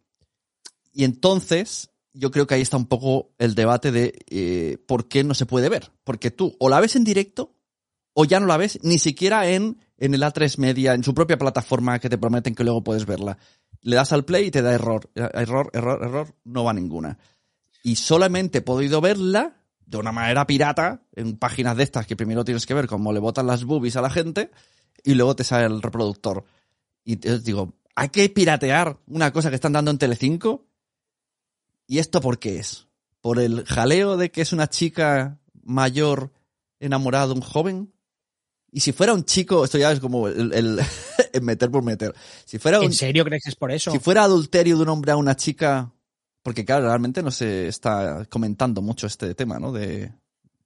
C: Y entonces, yo creo que ahí está un poco el debate de eh, por qué no se puede ver. Porque tú o la ves en directo o ya no la ves ni siquiera en, en el A3 Media, en su propia plataforma que te prometen que luego puedes verla. Le das al play y te da error. Error, error, error, no va ninguna. Y solamente he podido verla de una manera pirata en páginas de estas que primero tienes que ver cómo le botan las boobies a la gente y luego te sale el reproductor. Y te digo, hay que piratear una cosa que están dando en Telecinco. ¿Y esto por qué es? ¿Por el jaleo de que es una chica mayor enamorada de un joven? Y si fuera un chico, esto ya es como el, el- el meter por meter. Si fuera un,
D: ¿En serio crees que es por eso?
C: si fuera adulterio de un hombre a una chica, porque claro, realmente no se está comentando mucho este tema, ¿no? De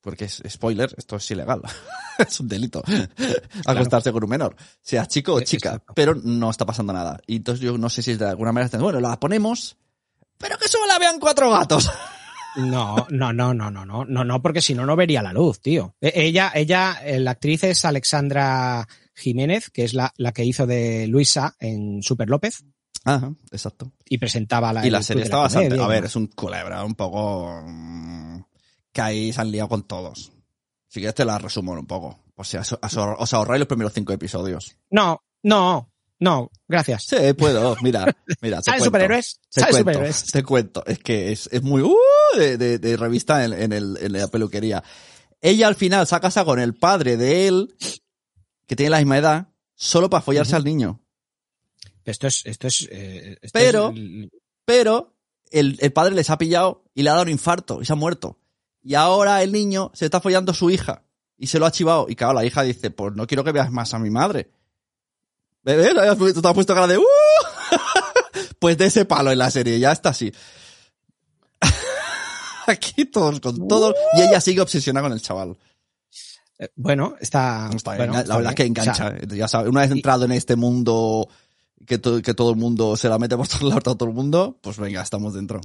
C: porque es spoiler, esto es ilegal. es un delito. Acostarse con un menor, sea chico o
D: Eh,
C: chica,
D: exacto.
C: pero no está pasando nada. Y entonces yo no sé si de alguna manera están, bueno, la ponemos, pero que solo la vean cuatro gatos.
D: No, no, no, no, no, no, no, no, porque si no, no vería la luz, tío. E- Ella, ella, eh, la actriz es Alexandra Jiménez, que es la, la que hizo de Luisa en Super López
C: Ajá, exacto.
D: y presentaba la.
C: Y la serie está bastante, a ver, es un culebra, un poco mm, que ahí se han liado con todos. Si quieres te la resumo un poco. O sea, os, ahorráis los primeros cinco episodios.
D: No, no, no, gracias.
C: Sí, puedo. Mira, mira.
D: ¿Sabes superhéroes? ¿Sabes superhéroes?
C: te cuento. Es que es, es muy uh, de, de- de revista en, en el- en la peluquería. Ella al final se ha casado con el padre de él, que tiene la misma edad, solo para follarse al niño.
D: Esto es, esto es. eh, esto
C: Pero-
D: es el-
C: Pero el, el padre les ha pillado y le ha dado un infarto y se ha muerto. Y ahora el niño se está follando a su hija y se lo ha chivado. Y claro, la hija dice, pues no quiero que veas más a mi madre. ¿Ves? Tú te has puesto cara de... "Uh". pues de ese palo en la serie, ya está así. Aquí todos con todos. Y ella sigue obsesionada con el chaval.
D: eh, bueno, está.
C: Está
D: bueno,
C: la verdad es que
D: bien. O sea,
C: engancha. ya sabes, una vez
D: y-
C: entrado en este mundo que, to- que todo el mundo se la mete por todos lados a todo el mundo, pues venga, estamos dentro.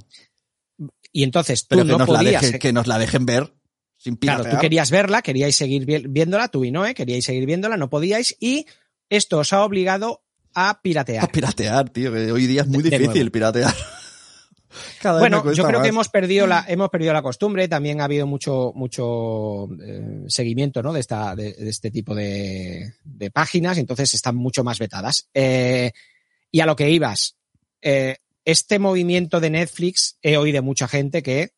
D: y entonces tú
C: Pero que,
D: no
C: nos la dejen, que nos la dejen ver sin
D: Claro,
C: piratear.
D: tú querías verla, queríais seguir vi- viéndola, tú y Noé, queríais seguir viéndola, no podíais, y esto os ha obligado a piratear.
C: A piratear, tío, que hoy día es muy
D: De-
C: difícil piratear. Cada
D: Bueno, yo creo que hemos perdido la, hemos perdido la costumbre, también ha habido mucho, mucho eh, seguimiento ¿no? de, esta, de, de este tipo de, de páginas, entonces están mucho más vetadas. Eh, y a lo que ibas, eh, este movimiento de Netflix he oído de mucha gente que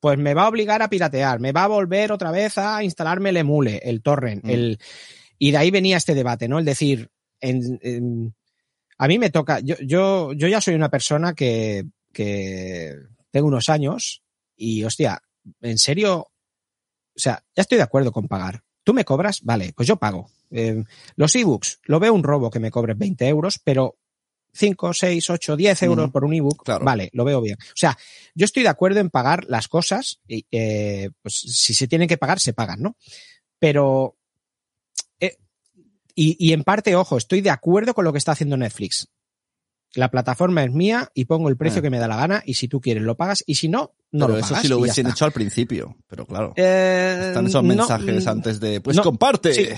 D: pues me va a obligar a piratear, me va a volver otra vez a instalarme el emule, el torrent,
C: Mm.
D: el y de ahí venía este debate, ¿no? El decir, en- en- a mí me toca, yo, yo, yo ya soy una persona que, que tengo unos años y, hostia, en serio, o sea, ya estoy de acuerdo con pagar. Tú me cobras, vale, pues yo pago. Eh, los ebooks, lo veo un robo que me cobres 20 euros, pero 5, 6, 8, 10 euros por un ebook,
C: claro.
D: vale, lo veo bien. O sea, yo estoy de acuerdo en pagar las cosas, y, eh, pues si se tienen que pagar, se pagan, ¿no? Pero, eh, y, y en parte, ojo, estoy de acuerdo con lo que está haciendo Netflix. La plataforma es mía y pongo el precio
C: Ah.
D: que me da la gana y si tú quieres lo pagas y si no, no
C: Pero
D: lo
C: eso
D: pagas.
C: sí lo hubiesen hecho al principio, pero claro.
D: Eh,
C: Están esos mensajes
D: mm,
C: antes de, pues
D: no,
C: comparte.
D: sí.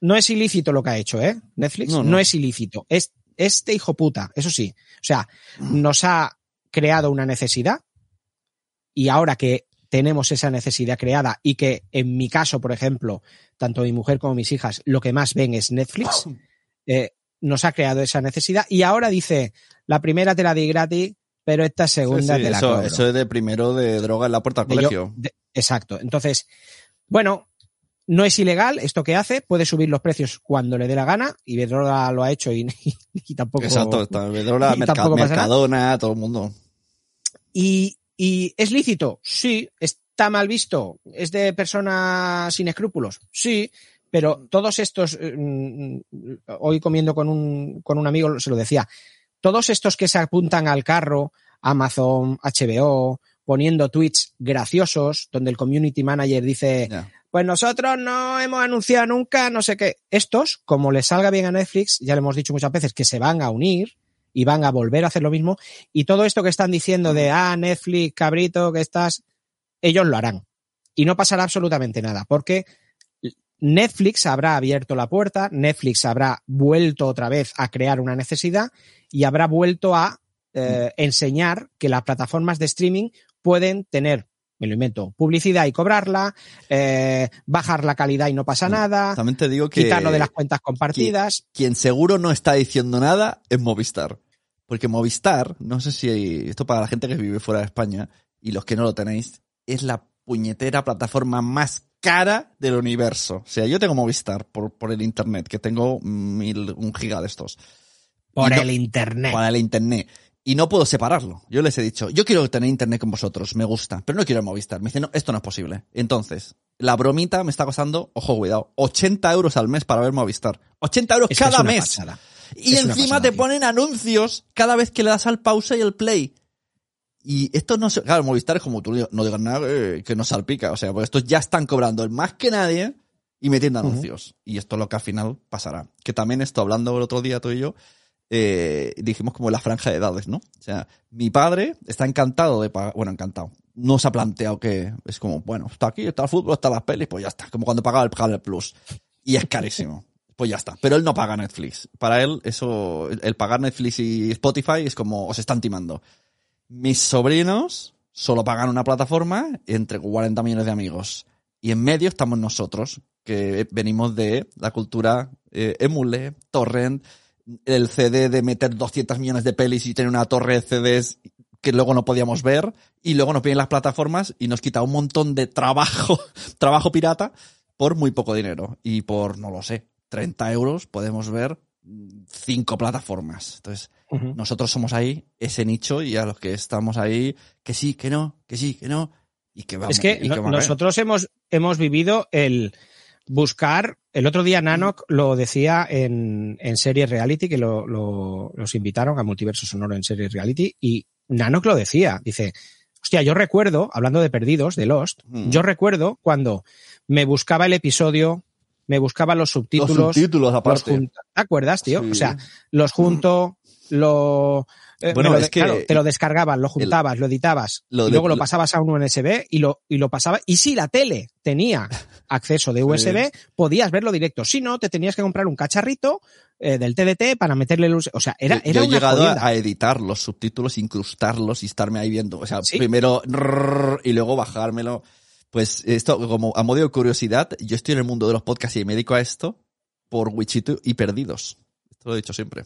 D: No es ilícito lo que ha hecho, ¿eh? Netflix
C: No,
D: es ilícito. Es este hijo puta, eso sí. O sea, nos ha creado una necesidad y ahora que tenemos esa necesidad creada y que en mi caso, por ejemplo, tanto mi mujer como mis hijas lo que más ven es Netflix, eh, nos ha creado esa necesidad y ahora dice, la primera te la di gratis, pero esta segunda
C: sí,
D: te la
C: eso,
D: cobro.
C: eso es de primero de droga en la puerta
D: De yo-
C: colegio.
D: de- exacto. Entonces, bueno, no es ilegal esto que hace, puede subir los precios cuando le dé la gana, y Bedrola lo ha hecho y, y tampoco.
C: Exacto, está Bedrola,
D: y
C: Merca-
D: tampoco pasa nada.
C: Mercadona, todo el mundo.
D: Y, y es lícito, sí, está mal visto, es de personas sin escrúpulos, sí, pero todos estos, eh, mm, hoy comiendo con un, con un amigo se lo decía, todos estos que se apuntan al carro, Amazon, HBO, poniendo tweets graciosos, donde el community manager dice, pues nosotros no hemos anunciado nunca, no sé qué. Estos, como les salga bien a Netflix, ya le hemos dicho muchas veces que se van a unir y van a volver a hacer lo mismo. Y todo esto que están diciendo de, ah, Netflix, cabrito, que estás, ellos lo harán. Y no pasará absolutamente nada, porque Netflix habrá abierto la puerta, Netflix habrá vuelto otra vez a crear una necesidad y habrá vuelto a eh, enseñar que las plataformas de streaming pueden tener, me lo invento, publicidad y cobrarla, eh, bajar la calidad y no pasa nada,
C: También te digo que
D: quitarlo de las cuentas compartidas.
C: quien seguro no está diciendo nada es Movistar. Porque Movistar, no sé si esto para la gente que vive fuera de España y los que no lo tenéis, es la puñetera plataforma más cara del universo. O sea, yo tengo Movistar por, por el internet, que tengo mil, un giga de estos.
D: Por
C: no-
D: el internet.
C: Para el internet. Y no puedo separarlo. Yo les he dicho, yo quiero tener internet con vosotros, me gusta, pero no quiero el Movistar. Me dicen, no, esto no es posible. Entonces, la bromita me está costando, ojo, cuidado, 80 euros al mes para ver Movistar. 80 euros
D: Es
C: cada mes.
D: pasada.
C: Y
D: Es
C: encima
D: pasada,
C: te
D: tío.
C: ponen anuncios cada vez que le das al pausa y el play. Y esto no se, claro, Movistar es como tú no digas nada eh, que nos salpica, o sea, pues estos ya están cobrando más que nadie y metiendo anuncios. Y esto es lo que al final pasará. Que también esto, hablando el otro día tú y yo, eh, dijimos como la franja de edades, ¿no? O sea, mi padre está encantado de pagar, bueno, encantado. No se ha planteado que es como, bueno, está aquí, está el fútbol, está las pelis, pues ya está. Como cuando pagaba el Plus. Y es carísimo. pues ya está. Pero él no paga Netflix. Para él, eso, el pagar Netflix y Spotify es como, os están timando. Mis sobrinos solo pagan una plataforma entre 40 millones de amigos. Y en medio estamos nosotros, que venimos de la cultura eh, emule, torrent, el CD de meter 200 millones de pelis y tener una torre de CDs que luego no podíamos ver y luego nos piden las plataformas y nos quita un montón de trabajo, trabajo pirata por muy poco dinero y por, no lo sé, 30 euros podemos ver cinco plataformas. Entonces, nosotros somos ahí, ese nicho, y a los que estamos ahí, que sí, que no, que sí, que no, y que vamos.
D: Es que, nosotros hemos, hemos vivido el buscar, el otro día Nanok lo decía en, en series reality, que lo, lo, los invitaron a Multiverso Sonoro en series reality, y Nanok lo decía, dice, hostia, yo recuerdo, hablando de perdidos, de Lost, yo recuerdo cuando me buscaba el episodio me buscaba los subtítulos.
C: Los subtítulos aparte.
D: ¿Te acuerdas, tío? O sea, los junto, lo...
C: Eh, bueno, es que claro,
D: te lo descargabas, lo juntabas, lo editabas, y luego lo pasabas a un USB y lo, y lo pasaba. Y si la tele tenía acceso de USB, podías verlo directo. Si no, te tenías que comprar un cacharrito eh, del TDT para meterle el O sea, era, era
C: Yo he llegado a, editar los subtítulos, incrustarlos y estarme ahí viendo. O sea, primero y luego bajármelo. Pues esto, como a modo de curiosidad, yo estoy en el mundo de los podcasts y me dedico a esto por Wichito y Perdidos. Esto lo he dicho siempre.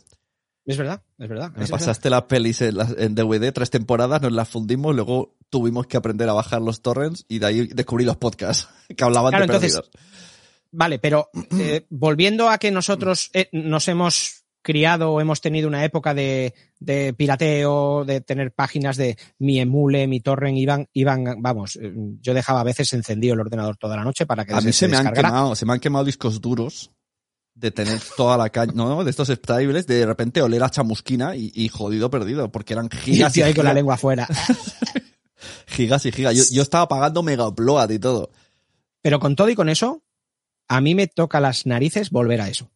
D: Es verdad, es verdad.
C: Me pasaste las pelis en, DVD, tres temporadas, nos las fundimos, luego tuvimos que aprender a bajar los torrents y de ahí descubrí los podcasts que hablaban de Perdidos.
D: Vale, pero eh, volviendo a que nosotros eh, nos hemos criado o hemos tenido una época de, de, pirateo, de tener páginas de mi emule, mi torrent, iban, iban, vamos, eh, yo dejaba a veces encendido el ordenador toda la noche para que
C: a mí se, me han quemado, se me han quemado discos duros de tener toda la calle, no, de estos extraíbles, de repente oler a chamusquina y, jodido perdido, porque eran gigas.
D: Y, ahí con la lengua afuera.
C: gigas y gigas. Yo, yo estaba pagando mega upload y todo.
D: Pero con todo y con eso, a mí me toca las narices volver a eso.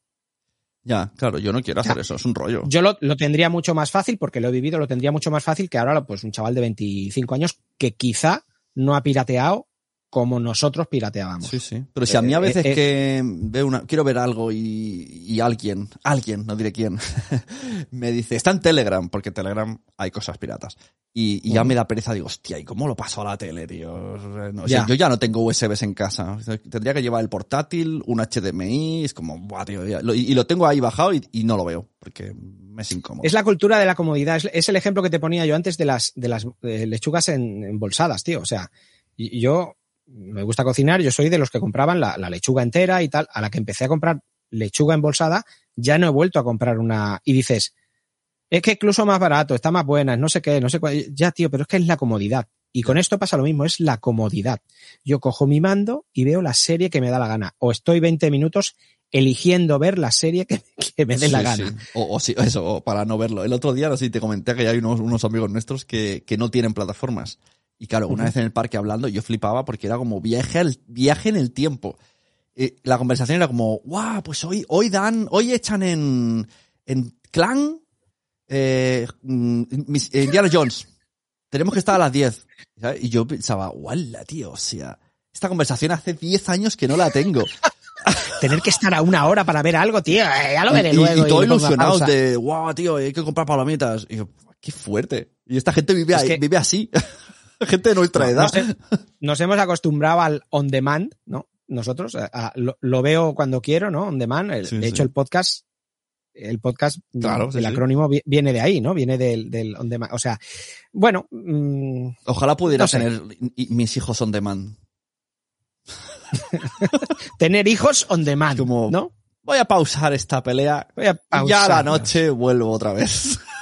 C: Ya, claro, yo no quiero hacer eso, es un rollo.
D: Yo lo, lo, tendría mucho más fácil, porque lo he vivido, lo tendría mucho más fácil que ahora, pues un chaval de 25 años que quizá no ha pirateado como nosotros pirateábamos.
C: Sí, sí. Pero si a mí a eh, veces eh, que veo una, quiero ver algo y, y alguien, alguien, no diré quién, me dice, está en Telegram, porque en Telegram hay cosas piratas. Y, y ya me da pereza, digo, hostia, ¿y cómo lo paso a la tele, tío? No, yo ya no tengo USBs en casa. Tendría que llevar el portátil, un HDMI, es como, buah, tío, y, lo tengo ahí bajado y, y, no lo veo, porque me es incómodo.
D: Es la cultura de la comodidad, es, es el ejemplo que te ponía yo antes de las, de las eh, lechugas en, embolsadas, tío. O sea, y yo me gusta cocinar, yo soy de los que compraban la, lechuga entera y tal. A la que empecé a comprar lechuga embolsada, ya no he vuelto a comprar una. Y dices, es que incluso más barato, está más buena, no sé qué, no sé cuál. Ya, tío, pero es que es la comodidad. Y con esto pasa lo mismo, es la comodidad. Yo cojo mi mando y veo la serie que me da la gana. O estoy 20 minutos eligiendo ver la serie que, me dé la gana.
C: O, eso, para no verlo. El otro día, así te comenté que hay unos, unos amigos nuestros que, que no tienen plataformas. Y claro, una vez en el parque hablando, yo flipaba porque era como viaje, al, viaje en el tiempo. Eh, la conversación era como, guau, pues hoy, hoy dan, hoy echan en, en Clan, eh, mm, Indiana Jones. Tenemos que estar a las 10. Y yo pensaba, guala, tío, o sea, esta conversación hace 10 años que no la tengo.
D: Tener que estar a una hora para ver algo, tío, eh, ya lo veré
C: y,
D: luego.
C: Y, todo ilusionado de, guau, tío, hay que comprar palomitas. Y yo, qué fuerte. Y esta gente vive, ahí, vive así. gente de nuestra edad.
D: Nos, hemos acostumbrado al on demand, ¿no? Nosotros, lo, veo cuando quiero, ¿no? On demand. de hecho, el podcast, el podcast, claro, el acrónimo viene de ahí, ¿no? Viene del, del on demand. O sea, bueno. Mm,
C: Ojalá pudiera tener mis hijos on demand.
D: tener hijos on demand, ¿no?
C: Voy a pausar esta pelea. Voy a pausar. Y ya a la noche vuelvo otra vez.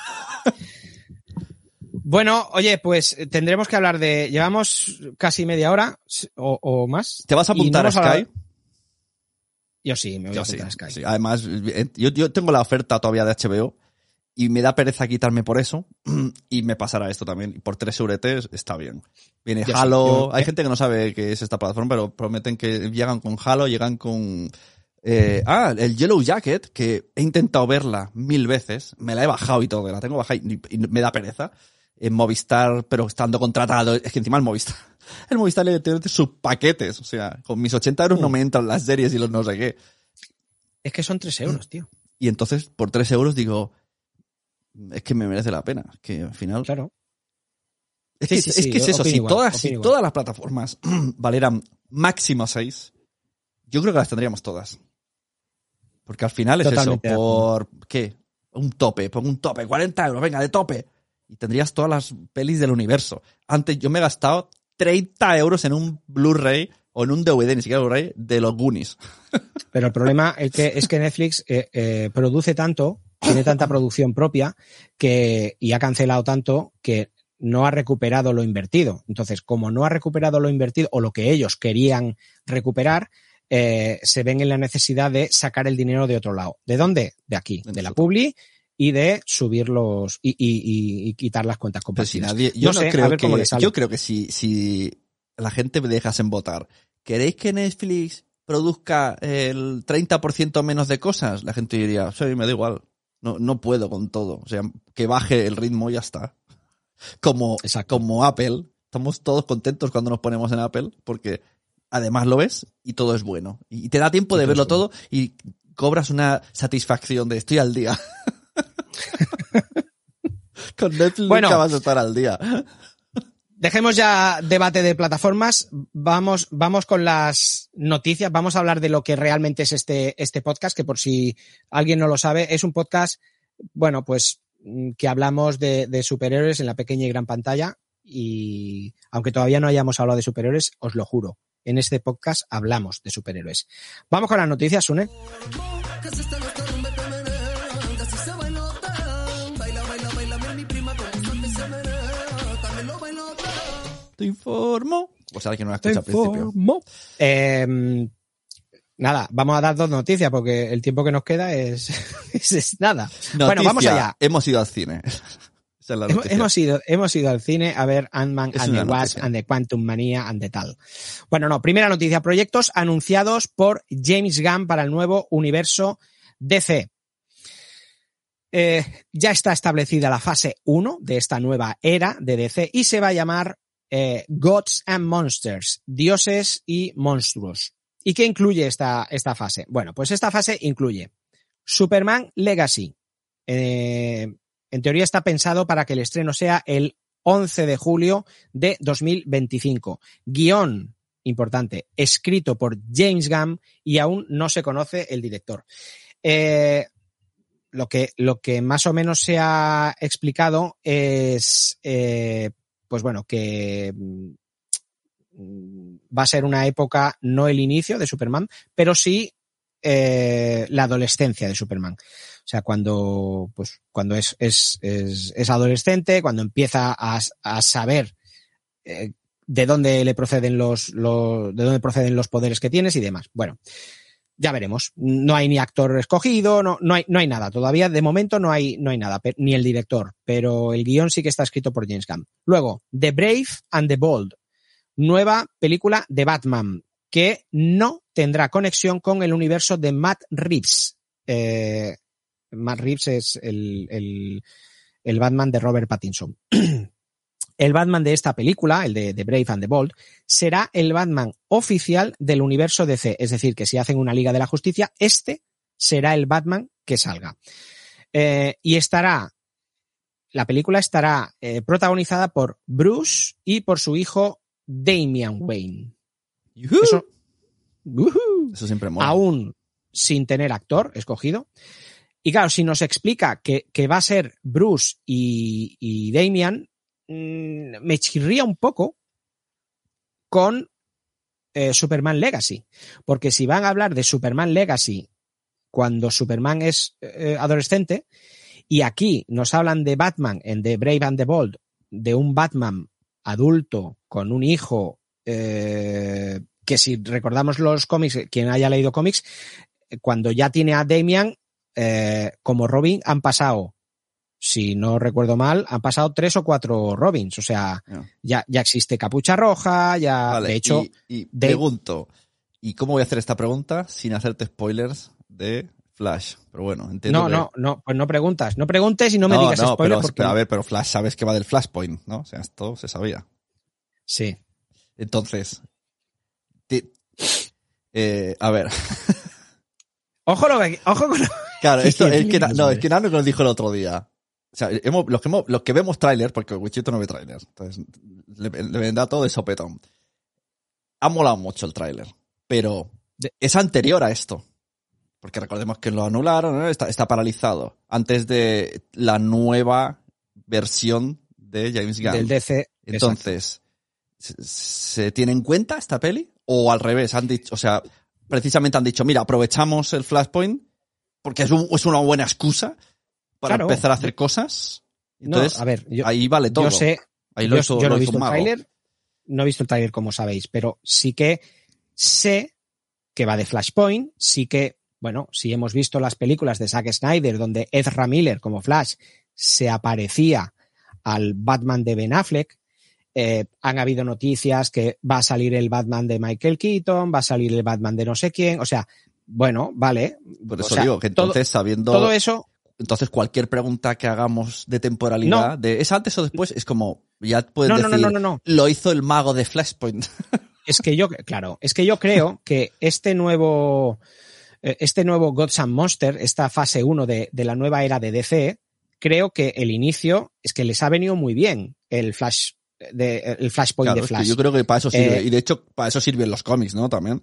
D: Bueno, oye, pues eh, tendremos que hablar de. Llevamos casi media hora o, más.
C: ¿Te vas a apuntar a Sky?
D: Yo sí, me voy a apuntar a Sky.
C: Además, eh, yo, tengo la oferta todavía de HBO y me da pereza quitarme por eso y me pasará esto también. Y por 3 euretes está bien. Viene
D: Ya
C: Halo.
D: yo-
C: Hay gente que no sabe qué es esta plataforma, pero prometen que llegan con Halo, llegan con... eh, ah, el Yellow Jacket, que he intentado verla mil veces, me la he bajado y todo, la tengo bajada y, y me da pereza. En Movistar, pero estando contratado, es que encima el Movistar, el Movistar le tiene sus paquetes, o sea, con mis 80 euros no me entran las series y los no sé qué.
D: Es que son 3 euros, tío.
C: Y entonces, por 3 euros digo, es que me merece la pena. Que al final.
D: Claro.
C: Es
D: Sí,
C: que,
D: sí,
C: es,
D: sí,
C: que es eso. Si,
D: igual,
C: todas, si todas las plataformas valieran máximo 6, yo creo que las tendríamos todas. Porque al final es
D: Totalmente
C: eso. Por. ¿Qué? Un tope. Pongo un tope. 40 euros. Venga, de tope. Y tendrías todas las pelis del universo. Antes yo me he gastado 30 euros en un Blu-ray o en un DVD, ni siquiera Blu-ray, de los Goonies.
D: Pero el problema es que, es que Netflix eh, eh, produce tanto, tiene tanta producción propia que, y ha cancelado tanto que no ha recuperado lo invertido. Entonces, como no ha recuperado lo invertido o lo que ellos querían recuperar, eh, se ven en la necesidad de sacar el dinero de otro lado. ¿De dónde? De aquí, de la Publi y de subirlos y, y- y- y quitar las cuentas
C: si
D: compartidas.
C: nadie, yo no,
D: sé, a
C: creo
D: cómo
C: que,
D: sale.
C: yo creo que si, si la gente me dejasen votar, ¿queréis que Netflix produzca el 30% menos de cosas? La gente diría, sí, me da igual. No, no puedo con todo. O sea, que baje el ritmo y ya está. Como,
D: Exacto.
C: como Apple. Estamos todos contentos cuando nos ponemos en Apple porque además lo ves y todo es bueno. Y te da tiempo de verlo todo y cobras una satisfacción de estoy al día. Con Netflix
D: Bueno.
C: nunca vas a estar al día.
D: Dejemos ya debate de plataformas. Vamos, vamos con las noticias. Vamos a hablar de lo que realmente es este, este podcast, que por si alguien no lo sabe, es un podcast, bueno, pues mm, que hablamos de, de superhéroes en la pequeña y gran pantalla. Y aunque todavía no hayamos hablado de superhéroes, os lo juro, en este podcast hablamos de superhéroes. Vamos con las noticias, Sune.
C: Te informo. Pues alguien no lo ha escuchado al principio.
D: Eh, nada, vamos a dar dos noticias porque el tiempo que nos queda es, es, es nada. Bueno, vamos allá.
C: Hemos ido al cine. Esa es la
D: Hemos, ido, hemos ido al cine a ver Ant-Man and the Wasp and the Quantum Mania and the tal. Bueno, no, primera noticia. Proyectos anunciados por James Gunn para el nuevo universo DC. Eh, ya está establecida la fase 1 de esta nueva era de DC y se va a llamar eh, Gods and Monsters, dioses y monstruos. ¿Y qué incluye esta, esta fase? Bueno, pues esta fase incluye Superman Legacy. Eh, en teoría está pensado para que el estreno sea el 11 de julio de 2025. Guión, importante, escrito por James Gunn y aún no se conoce el director. Eh, lo, que, lo que más o menos se ha explicado es, pues bueno, que mm, va a ser una época, no el inicio de Superman, pero sí eh, la adolescencia de Superman. O sea, cuando, pues, cuando es, es, es, es adolescente, cuando empieza a, a saber eh, de dónde le proceden los, los, de dónde proceden los poderes que tienes y demás. Bueno, ya veremos. No hay ni actor escogido, no, no hay, no hay nada. Todavía, de momento, no hay, no hay nada, ni el director, pero el guion sí que está escrito por James Gunn. Luego, The Brave and the Bold, nueva película de Batman, que no tendrá conexión con el universo de Matt Reeves. Eh, Matt Reeves es el, el, el Batman de Robert Pattinson. el Batman de esta película, el de The Brave and the Bold, será el Batman oficial del universo DC. Es decir, que si hacen una Liga de la Justicia, este será el Batman que salga. Eh, y estará, la película estará eh, protagonizada por Bruce y por su hijo Damian Wayne. Eso.
C: Eso siempre mola.
D: aún sin tener actor escogido. Y claro, si nos explica que, que va a ser Bruce y, y Damian, mmm, me chirría un poco con eh, Superman Legacy. Porque si van a hablar de Superman Legacy cuando Superman es eh, adolescente, y aquí nos hablan de Batman en The Brave and the Bold, de un Batman adulto con un hijo eh, que si recordamos los cómics, quien haya leído cómics, cuando ya tiene a Damian, como Robin, han pasado si no recuerdo mal, han pasado tres o cuatro Robins. O sea,
C: Ya.
D: ya, ya existe Capucha Roja, ya,
C: Vale,
D: de hecho,
C: y, y
D: de-
C: pregunto, ¿y cómo voy a hacer esta pregunta sin hacerte spoilers de Flash? Pero bueno, entiendo
D: no,
C: que-
D: no, no, pues no preguntas. No preguntes y no me digas spoiler
C: pero,
D: porque...
C: pero a ver, pero Flash sabes que va del Flashpoint, ¿no? O sea, esto se sabía.
D: Sí.
C: Entonces, eh, a ver,
D: Ojo, lo que- ojo con lo-
C: claro, esto es que, no, es que Nano nos dijo el otro día. O sea, hemos- los, que hemos- los que vemos trailers, porque Wichito no ve trailers, entonces le, le vendrá todo de sopetón. Ha molado mucho el tráiler, pero es anterior a esto. Porque recordemos que lo anularon, ¿no? está, está paralizado. Antes de la nueva versión de James Gunn.
D: del DC.
C: Entonces, ¿se, se tiene en cuenta esta peli? O al revés, han dicho, o sea, precisamente han dicho, mira, aprovechamos el Flashpoint porque es, un- es una buena excusa para
D: Claro.
C: empezar a hacer cosas.
D: No,
C: Entonces,
D: a ver, yo,
C: ahí vale todo.
D: yo sé,
C: ahí lo
D: yo,
C: hizo,
D: yo
C: lo
D: no he visto el
C: mago.
D: tráiler, no he visto el tráiler como sabéis, pero sí que sé que va de Flashpoint, sí que, bueno, si hemos visto las películas de Zack Snyder donde Ezra Miller como Flash se aparecía al Batman de Ben Affleck, eh, han habido noticias que va a salir el Batman de Michael Keaton, va a salir el Batman de no sé quién, o sea, bueno, vale.
C: Por
D: o
C: eso
D: sea,
C: digo que
D: todo-
C: entonces, sabiendo.
D: todo eso
C: Entonces, cualquier pregunta que hagamos de temporalidad, de ¿es antes o después? Es como, ya puedes
D: no,
C: decir,
D: no, no, no, no.
C: lo hizo el mago de Flashpoint.
D: Es que yo, claro, es que yo creo que este nuevo, eh, este nuevo Gods and Monster, esta fase 1 de, de la nueva era de DC, creo que el inicio es que les ha venido muy bien el Flash, de, el Flashpoint
C: Claro,
D: de
C: es que
D: Flash.
C: yo creo que para eso sirve.
D: Eh,
C: y de hecho, para eso sirven los cómics, ¿no? También.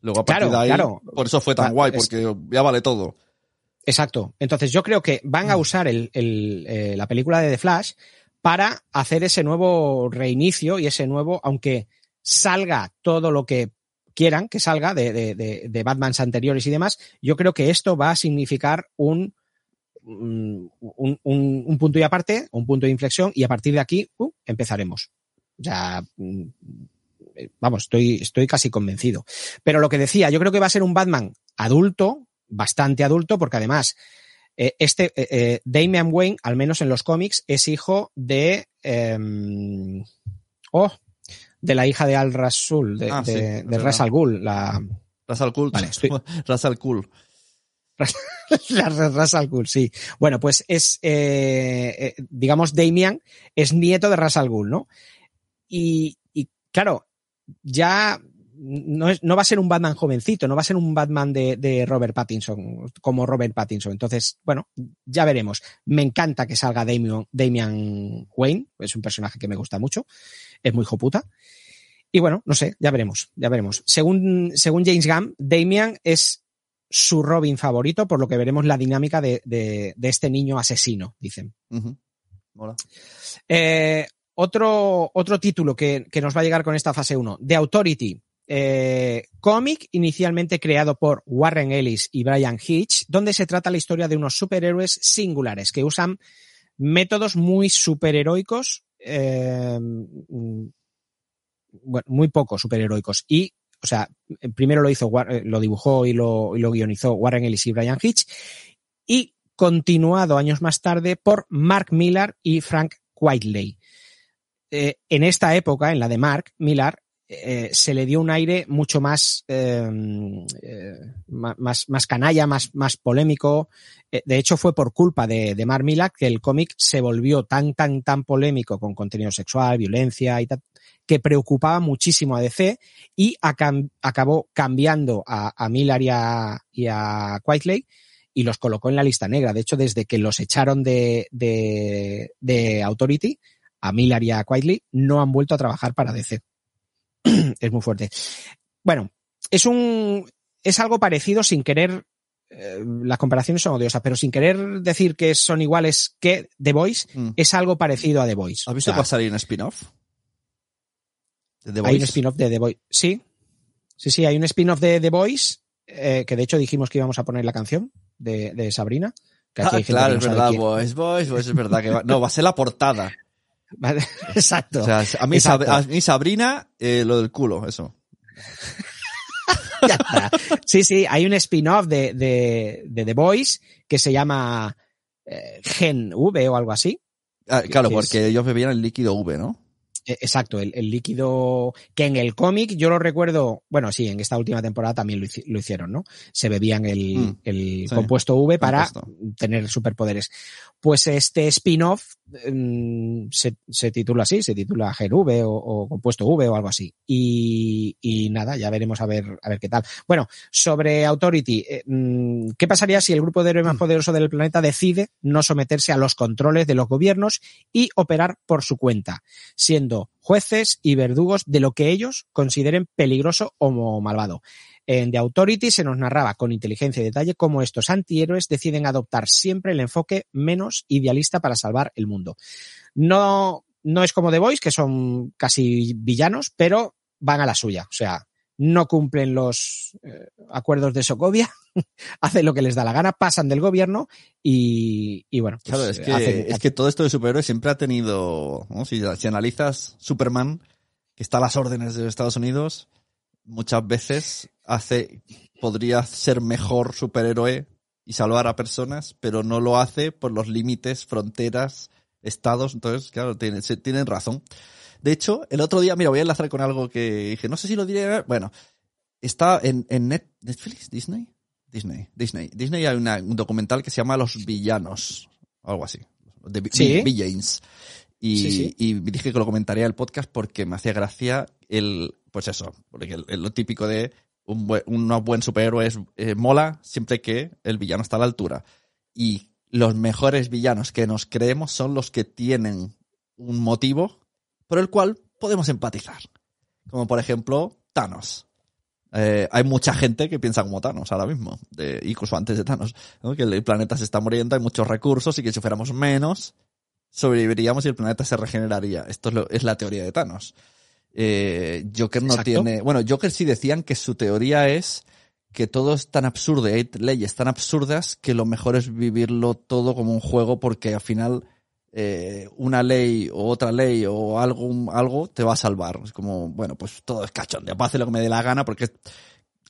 C: Luego a partir
D: Claro,
C: de ahí,
D: claro.
C: por eso fue tan
D: Va,
C: guay,
D: es-
C: porque ya vale todo.
D: Exacto. Entonces yo creo que van a
C: Mm.
D: usar el, el, eh, la película de The Flash para hacer ese nuevo reinicio y ese nuevo, aunque salga todo lo que quieran que salga de, de, de, de Batmans anteriores y demás, yo creo que esto va a significar un, mm, un, un, un punto y aparte, un punto de inflexión, y a partir de aquí uh, empezaremos. Ya, mm, eh, vamos, estoy, estoy casi convencido. Pero lo que decía, yo creo que va a ser un Batman adulto, bastante adulto, porque además eh, este eh, eh, Damian Wayne, al menos en los cómics, es hijo de em, oh, de la hija de Al Rasul, de,
C: Ah, sí,
D: de,
C: es
D: de
C: verdad.
D: Ra's al Ghul, la,
C: Ras al Cool.
D: Vale, estoy-
C: Ras al
D: la Ra's al Ghul, sí. Bueno, pues es, eh, digamos, Damian es nieto de Ra's al Ghul, ¿no? Y, y claro, ya no, es, no va a ser un Batman jovencito, no va a ser un Batman de, de Robert Pattinson, como Robert Pattinson. Entonces, bueno, ya veremos. Me encanta que salga Damian, Damian Wayne, es un personaje que me gusta mucho, es muy joputa. Y bueno, no sé, ya veremos, ya veremos. Según, según James Gunn, Damian es su Robin favorito, por lo que veremos la dinámica de, de, de este niño asesino, dicen.
C: Mola.
D: Eh, otro, otro título que, que, nos va a llegar con esta fase 1, The Authority. Eh, cómic inicialmente creado por Warren Ellis y Brian Hitch, donde se trata la historia de unos superhéroes singulares que usan métodos muy superheroicos, eh, bueno, muy poco superheroicos. Y, o sea, primero lo hizo, lo dibujó y lo, y lo guionizó Warren Ellis y Brian Hitch, y continuado años más tarde por Mark Millar y Frank Whiteley. Eh, en esta época, en la de Mark Millar, eh, se le dio un aire mucho más, eh, más, más canalla, más, más polémico. Eh, de hecho, fue por culpa de, de Mark Millar que el cómic se volvió tan, tan, tan polémico con contenido sexual, violencia y tal, que preocupaba muchísimo a DC y acabó cambiando a, a y a, y a y los colocó en la lista negra. De hecho, desde que los echaron de, de, de Authority, a Millar y a Whiteley, no han vuelto a trabajar para DC. es muy fuerte. Bueno, es un, es algo parecido sin querer, eh, las comparaciones son odiosas, pero sin querer decir que son iguales que The Voice, mm. es algo parecido a The Voice.
C: ¿Has visto pasar ahí un spin-off?
D: Hay un spin-off de The Voice. Sí, sí, sí, hay un spin-off de The Voice, eh, que de hecho dijimos que íbamos a poner la canción de, de Sabrina. Que
C: ah, claro, es verdad, Voice, Voice, Voice, es verdad que va, no, va a ser la portada.
D: Exacto.
C: O sea, a mí, Exacto. a mí Sabrina, eh, lo del culo, eso.
D: ya está. Sí, sí, hay un spin-off de, de, de, The Voice que se llama eh, Gen V o algo así.
C: Ah, claro,
D: que
C: porque ellos bebían el líquido V, ¿no?
D: Eh, Exacto, el, el líquido que en el cómic yo lo recuerdo, bueno, sí, en esta última temporada también lo, hici- lo hicieron, ¿no? Se bebían el,
C: Mm,
D: el
C: sí,
D: compuesto V para
C: compuesto.
D: tener superpoderes. Pues este spin-off mm, se, se titula así, se titula Gen V o, o compuesto V o algo así. Y, y nada, ya veremos a ver, a ver qué tal. Bueno, sobre Authority, eh, mm, ¿qué pasaría si el grupo de héroes más poderoso del planeta decide no someterse a los controles de los gobiernos y operar por su cuenta? siendo jueces y verdugos de lo que ellos consideren peligroso o malvado. En The Authority se nos narraba con inteligencia y detalle cómo estos antihéroes deciden adoptar siempre el enfoque menos idealista para salvar el mundo. No, no es como The Boys, que son casi villanos, pero van a la suya. O sea, no cumplen los eh, acuerdos de Sokovia, hacen lo que les da la gana, pasan del gobierno y, y bueno, pues,
C: Claro, es que,
D: hacen-
C: es que todo esto de superhéroes siempre ha tenido, ¿no? si, si analizas Superman, que está a las órdenes de Estados Unidos, muchas veces hace, podría ser mejor superhéroe y salvar a personas, pero no lo hace por los límites, fronteras, estados, entonces, claro, tienen, tienen razón. De hecho, el otro día, mira, voy a enlazar con algo que dije, no sé si lo diré, bueno, está en, en Net- Netflix, Disney, Disney, Disney. Disney hay una- un documental que se llama Los Villanos, o algo así. De
D: Sí.
C: Villains. Y,
D: Sí, sí.
C: y dije que lo comentaría en el podcast porque me hacía gracia el, pues eso, porque el- el- lo típico de un buen, un buen superhéroe es, eh, mola siempre que el villano está a la altura. Y los mejores villanos que nos creemos son los que tienen un motivo por el cual podemos empatizar. Como por ejemplo, Thanos. Eh, hay mucha gente que piensa como Thanos ahora mismo, de, incluso antes de Thanos, ¿no? que el planeta se está muriendo, hay muchos recursos y que si fuéramos menos, sobreviviríamos y el planeta se regeneraría. Esto es, lo- es la teoría de Thanos. Eh, Joker no
D: Exacto.
C: tiene... Bueno, Joker sí decían que su teoría es que todo es tan absurdo hay leyes tan absurdas que lo mejor es vivirlo todo como un juego porque al final eh, una ley o otra ley o algo, algo te va a salvar. Es como, bueno, pues todo es cachondeo, puedo hacer lo que me dé la gana porque es-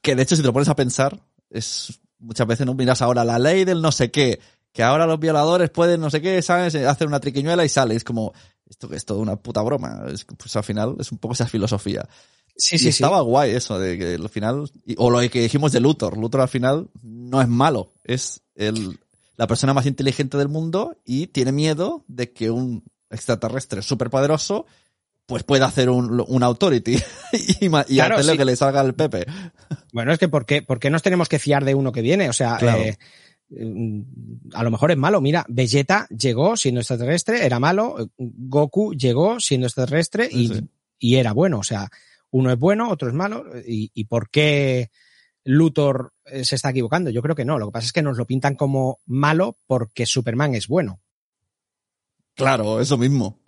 C: que de hecho si te lo pones a pensar es muchas veces no miras ahora la ley del no sé qué, que ahora los violadores pueden no sé qué, sabes, hacer una triquiñuela y sale, es como esto que es toda una puta broma, es, pues al final es un poco esa filosofía.
D: Sí,
C: y
D: sí, sí.
C: estaba guay eso de que al final, o lo que dijimos de Luthor, Luthor al final no es malo, es el, la persona más inteligente del mundo y tiene miedo de que un extraterrestre superpoderoso pues pueda hacer un, un authority y,
D: Claro,
C: hacer lo
D: sí.
C: que le salga al Pepe.
D: Bueno, es que ¿por qué, por qué nos tenemos que fiar de uno que viene? O sea,
C: Claro.
D: eh, mm, a lo mejor es malo. Mira, Vegeta llegó siendo extraterrestre, era malo. Goku llegó siendo extraterrestre y,
C: sí.
D: y era bueno. O sea, uno es bueno, otro es malo. ¿Y, y por qué Luthor eh, se está equivocando? Yo creo que no. Lo que pasa es que nos lo pintan como malo porque Superman es bueno.
C: Claro, eso mismo.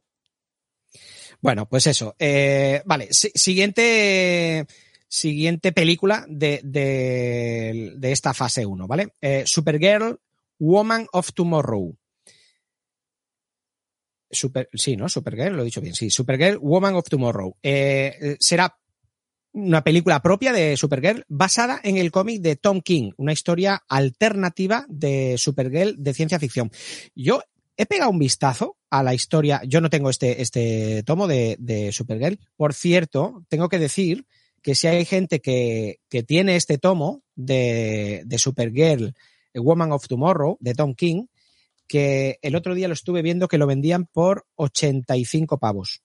D: Bueno, pues eso. Eh, vale, si- siguiente, siguiente película de, de, de esta fase 1, ¿vale? Eh, Supergirl, Woman of Tomorrow. Super, sí, ¿no? Supergirl, lo he dicho bien, sí. Supergirl, Woman of Tomorrow. Eh, será una película propia de Supergirl basada en el cómic de Tom King, una historia alternativa de Supergirl de ciencia ficción. Yo he pegado un vistazo a la historia. Yo no tengo este, este tomo de, Supergirl. Por cierto, tengo que decir que si hay gente que, que tiene este tomo de, de Supergirl, Woman of Tomorrow, de Tom King, que el otro día lo estuve viendo que lo vendían por 85 pavos.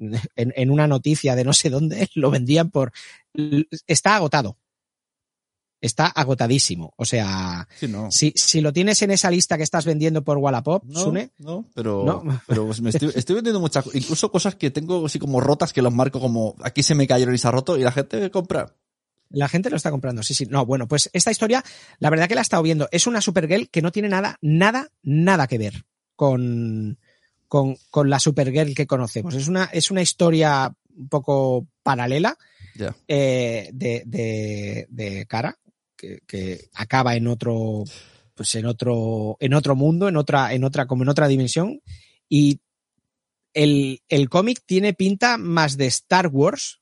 D: En, en una noticia de no sé dónde, lo vendían por... Está agotado. Está agotadísimo. O sea,
C: Sí, no.
D: si, si lo tienes en esa lista que estás vendiendo por Wallapop,
C: No,
D: Sune,
C: no, pero,
D: No.
C: pero pues me estoy, estoy vendiendo muchas, incluso cosas que tengo así como rotas que los marco como aquí se me cayeron y se ha roto y la gente compra.
D: La gente lo está comprando, sí, sí. No, bueno, pues esta historia, la verdad que la he estado viendo. Es una Supergirl que no tiene nada, nada, nada que ver con, con, con la Supergirl que conocemos. Es una, es una historia un poco paralela eh, de, de, de cara, que, que acaba en otro, pues en otro, en otro mundo, en otra, en otra, como en otra dimensión. Y el, el cómic tiene pinta más de Star Wars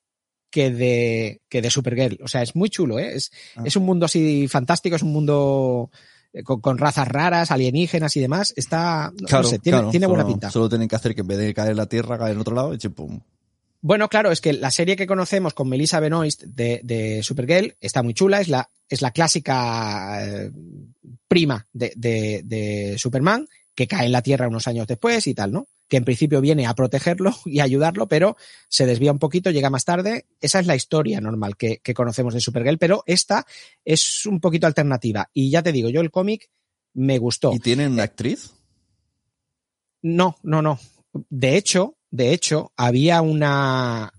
D: que de, que de Supergirl. O sea, es muy chulo, ¿eh? Es,
C: Ah.
D: es un mundo así fantástico, es un mundo con, con razas raras, alienígenas y demás. Está, no
C: Claro,
D: sé, tiene,
C: claro,
D: tiene buena
C: solo-
D: pinta.
C: Solo tienen que hacer que en vez de caer en la Tierra, caer en otro lado y chipum.
D: Bueno, claro, es que la serie que conocemos con Melissa Benoist de, de Supergirl está muy chula, es la, es la clásica eh, prima de, de, de Superman, que cae en la Tierra unos años después y tal, ¿no? Que en principio viene a protegerlo y ayudarlo, pero se desvía un poquito, llega más tarde. Esa es la historia normal que, que conocemos de Supergirl, pero esta es un poquito alternativa. Y ya te digo, yo el cómic me gustó.
C: ¿Y tienen actriz?
D: No, no, no. De hecho, de hecho, había una,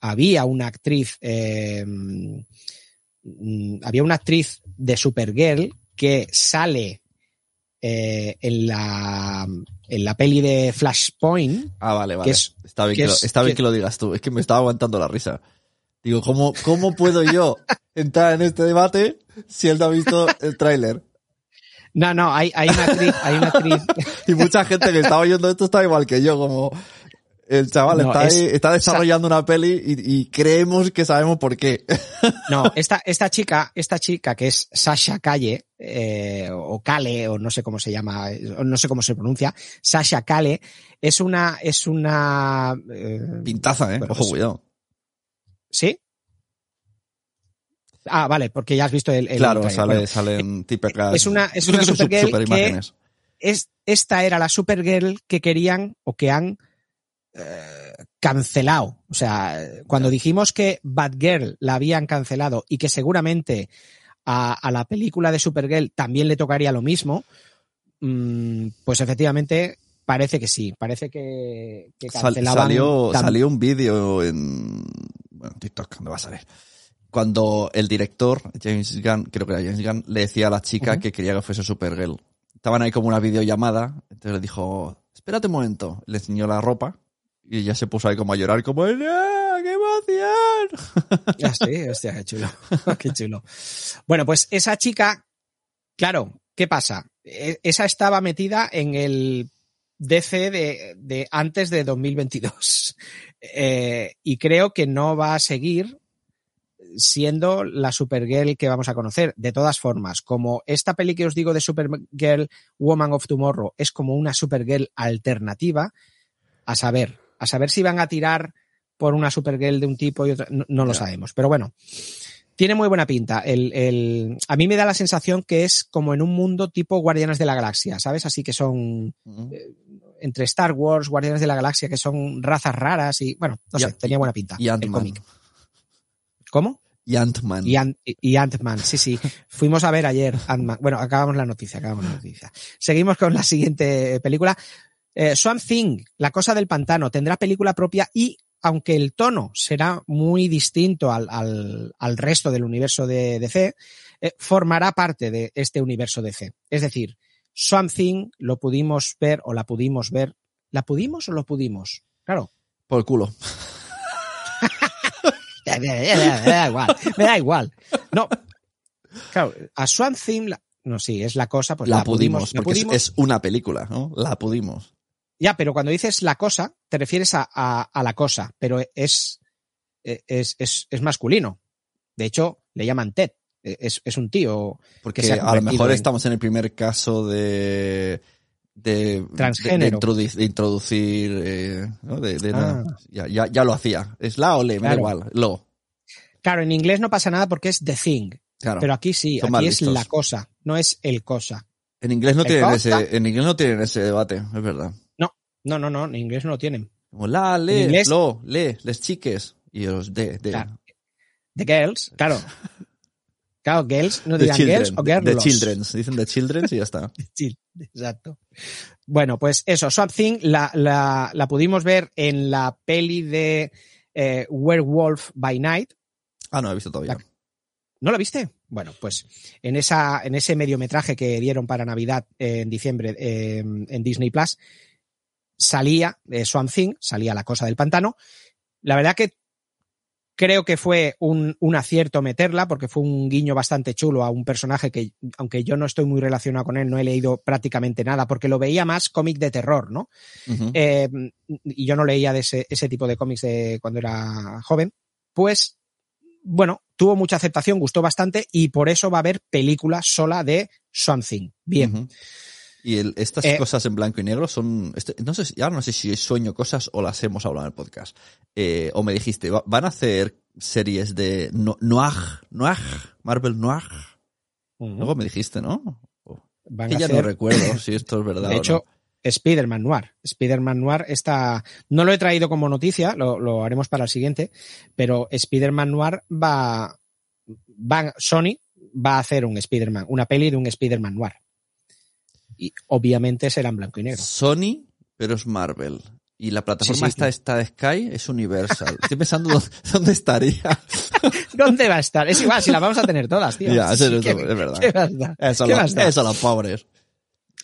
D: había una actriz, eh, mm, había una actriz de Supergirl que sale eh, en la, en la peli de Flashpoint.
C: Ah, vale, vale.
D: es-
C: está bien,
D: que
C: lo,
D: es-
C: está bien
D: que-
C: que lo digas tú. Es que me estaba aguantando la risa. Digo, ¿cómo, cómo puedo yo entrar en este debate si él no ha visto el tráiler?
D: No, no, hay, hay una actriz, hay una actriz.
C: Y mucha gente que está oyendo esto está igual que yo, como el chaval
D: No,
C: está,
D: es-
C: ahí- está desarrollando una peli y, y creemos que sabemos por qué.
D: No, esta, esta chica, esta chica que es Sasha Calle, eh, o Kale, o no sé cómo se llama, o no sé cómo se pronuncia, Sasha Kale, es una, es una, eh,
C: Pintaza, eh.
D: Bueno,
C: Ojo,
D: pues-
C: cuidado.
D: ¿sí? Ah, vale, porque ya has visto el, el
C: Claro,
D: trailer.
C: sale,
D: Bueno,
C: salen típicas.
D: es una- es una Supergirl
C: super
D: que- es, esta era la Supergirl que querían o que han eh, cancelado. O sea, cuando dijimos que Batgirl la habían cancelado y que seguramente a, a la película de Supergirl también le tocaría lo mismo, mm, pues efectivamente parece que sí, parece que, cancelaban.
C: salió, un vídeo en bueno, TikTok, ¿dónde va a salir? Cuando el director, James Gunn, creo que era James Gunn, le decía a la chica que quería que fuese Supergirl. Estaban ahí como una videollamada, entonces le dijo, espérate un momento, le enseñó la ropa y ella se puso ahí como a llorar, como, ¡Ah, qué emoción!
D: Ah, sí, hostia, qué chulo. qué chulo. Bueno, pues esa chica, claro, ¿qué pasa? E- Esa estaba metida en el DC de, de antes de 2022. Eh, y creo que no va a seguir siendo la Supergirl que vamos a conocer. De todas formas, como esta peli que os digo de Supergirl Woman of Tomorrow es como una Supergirl alternativa, a saber, a saber si van a tirar por una Supergirl de un tipo y otra, no, no lo sabemos. Pero bueno, tiene muy buena pinta. El, el, a mí me da la sensación que es como en un mundo tipo Guardianes de la Galaxia, ¿sabes? Así que son entre Star Wars, Guardianes de la Galaxia, que son razas raras y, bueno, no
C: Y-
D: sé, tenía buena pinta.
C: Y
D: el
C: Ant-Man.
D: cómic. ¿Cómo?
C: Y Ant-Man.
D: Y, Ant- y Ant-Man, sí, sí. Fuimos a ver ayer Ant-Man. Bueno, acabamos la noticia, acabamos la noticia. Seguimos con la siguiente película. Eh, Swamp Thing, La cosa del pantano, tendrá película propia y, aunque el tono será muy distinto al, al, al resto del universo de DC, eh, formará parte de este universo DC. Es decir, Swamp Thing lo pudimos ver o la pudimos ver. ¿La pudimos o lo pudimos? Claro,
C: Por el culo.
D: me da, me da igual, me da igual. No, claro, a Swamp Thing, la- no, sí, es la cosa, pues
C: la,
D: la,
C: pudimos, porque es-
D: pudimos.
C: es una película, ¿no? La pudimos.
D: Ya, pero cuando dices la cosa, te refieres a, a- a la cosa, pero es, es, es, es masculino. De hecho, le llaman Ted. Es, es un tío.
C: Porque
D: se
C: a lo mejor
D: en-
C: estamos en el primer caso de. De,
D: Transgénero.
C: de, de introducir. eh, ¿no? de, de
D: Ah.
C: Ya, ya, ya lo hacía. Es la o le, me da
D: Claro.
C: igual. Lo.
D: Claro, en inglés no pasa nada porque es the thing,
C: Claro.
D: pero aquí sí,
C: Son
D: aquí es
C: listos.
D: la cosa, no es el cosa.
C: en inglés no
D: ¿El
C: tienen ese, en inglés no tienen ese debate, es verdad.
D: No, no, no, en inglés no lo tienen.
C: Como la, le,
D: inglés-
C: lo, le, les chiques. Y los de, de.
D: Claro. The girls, claro. Claro, girls, no
C: The
D: dirán
C: children.
D: girls o
C: The
D: girls.
C: children. Dicen the children y ya está.
D: Exacto. Bueno, pues eso, Swamp Thing la, la, la pudimos ver en la peli de eh, Werewolf by Night.
C: Ah, no, he visto todavía.
D: La- ¿No la viste? Bueno, pues en, esa, en ese mediometraje que dieron para Navidad eh, en diciembre eh, en Disney Plus, salía eh, Swamp Thing, salía la cosa del pantano. La verdad que creo que fue un, un acierto meterla porque fue un guiño bastante chulo a un personaje que, aunque yo no estoy muy relacionado con él, no he leído prácticamente nada porque lo veía más cómic de terror, ¿no? Eh, y yo no leía de ese, ese tipo de cómics de cuando era joven, pues bueno, tuvo mucha aceptación, gustó bastante y por eso va a haber película sola de Something. Bien.
C: Y el- estas
D: Eh,
C: cosas en blanco y negro son, este- no sé, si- ahora no sé si sueño cosas o las hemos hablado en el podcast. Eh, o me dijiste, va- van a hacer series de no- noir, noir, Marvel noir. Luego me dijiste, ¿no?
D: Van
C: Que
D: a
C: ya
D: hacer-
C: no recuerdo si esto es verdad
D: De
C: o
D: hecho,
C: no.
D: Spider-Man Noir. Spider-Man Noir está. No lo he traído como noticia, lo, lo haremos para el siguiente, pero Spider-Man Noir va. va Sony va a hacer un Spider-Man, una peli de un Spider-Man Noir. Y obviamente será en blanco y negro.
C: Sony, pero es Marvel. Y la plataforma
D: Sí, sí,
C: de Sky es Universal. Estoy pensando dónde, dónde estaría.
D: ¿Dónde va a estar? Es igual, si las vamos a tener todas, tío.
C: Ya, eso es-
D: ¿qué-
C: es verdad.
D: qué?
C: Eso,
D: ¿Qué
C: eso los pobres.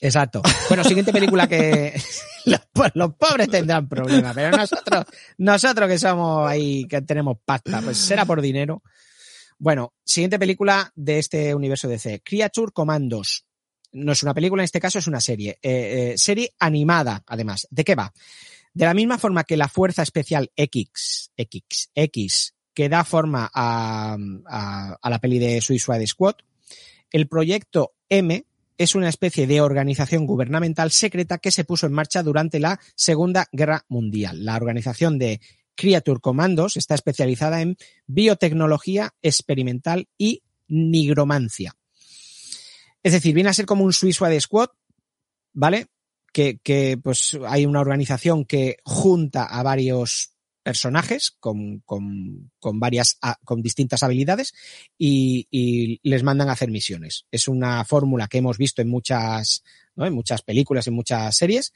D: Exacto. Bueno, siguiente película que los, los pobres tendrán problemas, pero nosotros, nosotros que somos ahí, que tenemos pasta, pues será por dinero. Bueno, siguiente película de este universo DC, Creature Commandos. No es una película, en este caso es una serie. Eh, eh, serie animada, además. ¿De qué va? De la misma forma que la Fuerza Especial X, X, X, que da forma a, a, a la peli de Suicide Squad, el proyecto M es una especie de organización gubernamental secreta que se puso en marcha durante la Segunda Guerra Mundial. La organización de Creature Commandos está especializada en biotecnología experimental y nigromancia. Es decir, viene a ser como un Suicide Squad, ¿vale? Que, pues hay una organización que junta a varios personajes con, varias, con distintas habilidades y, les mandan a hacer misiones. Es una fórmula que hemos visto en muchas, en muchas películas, en muchas series,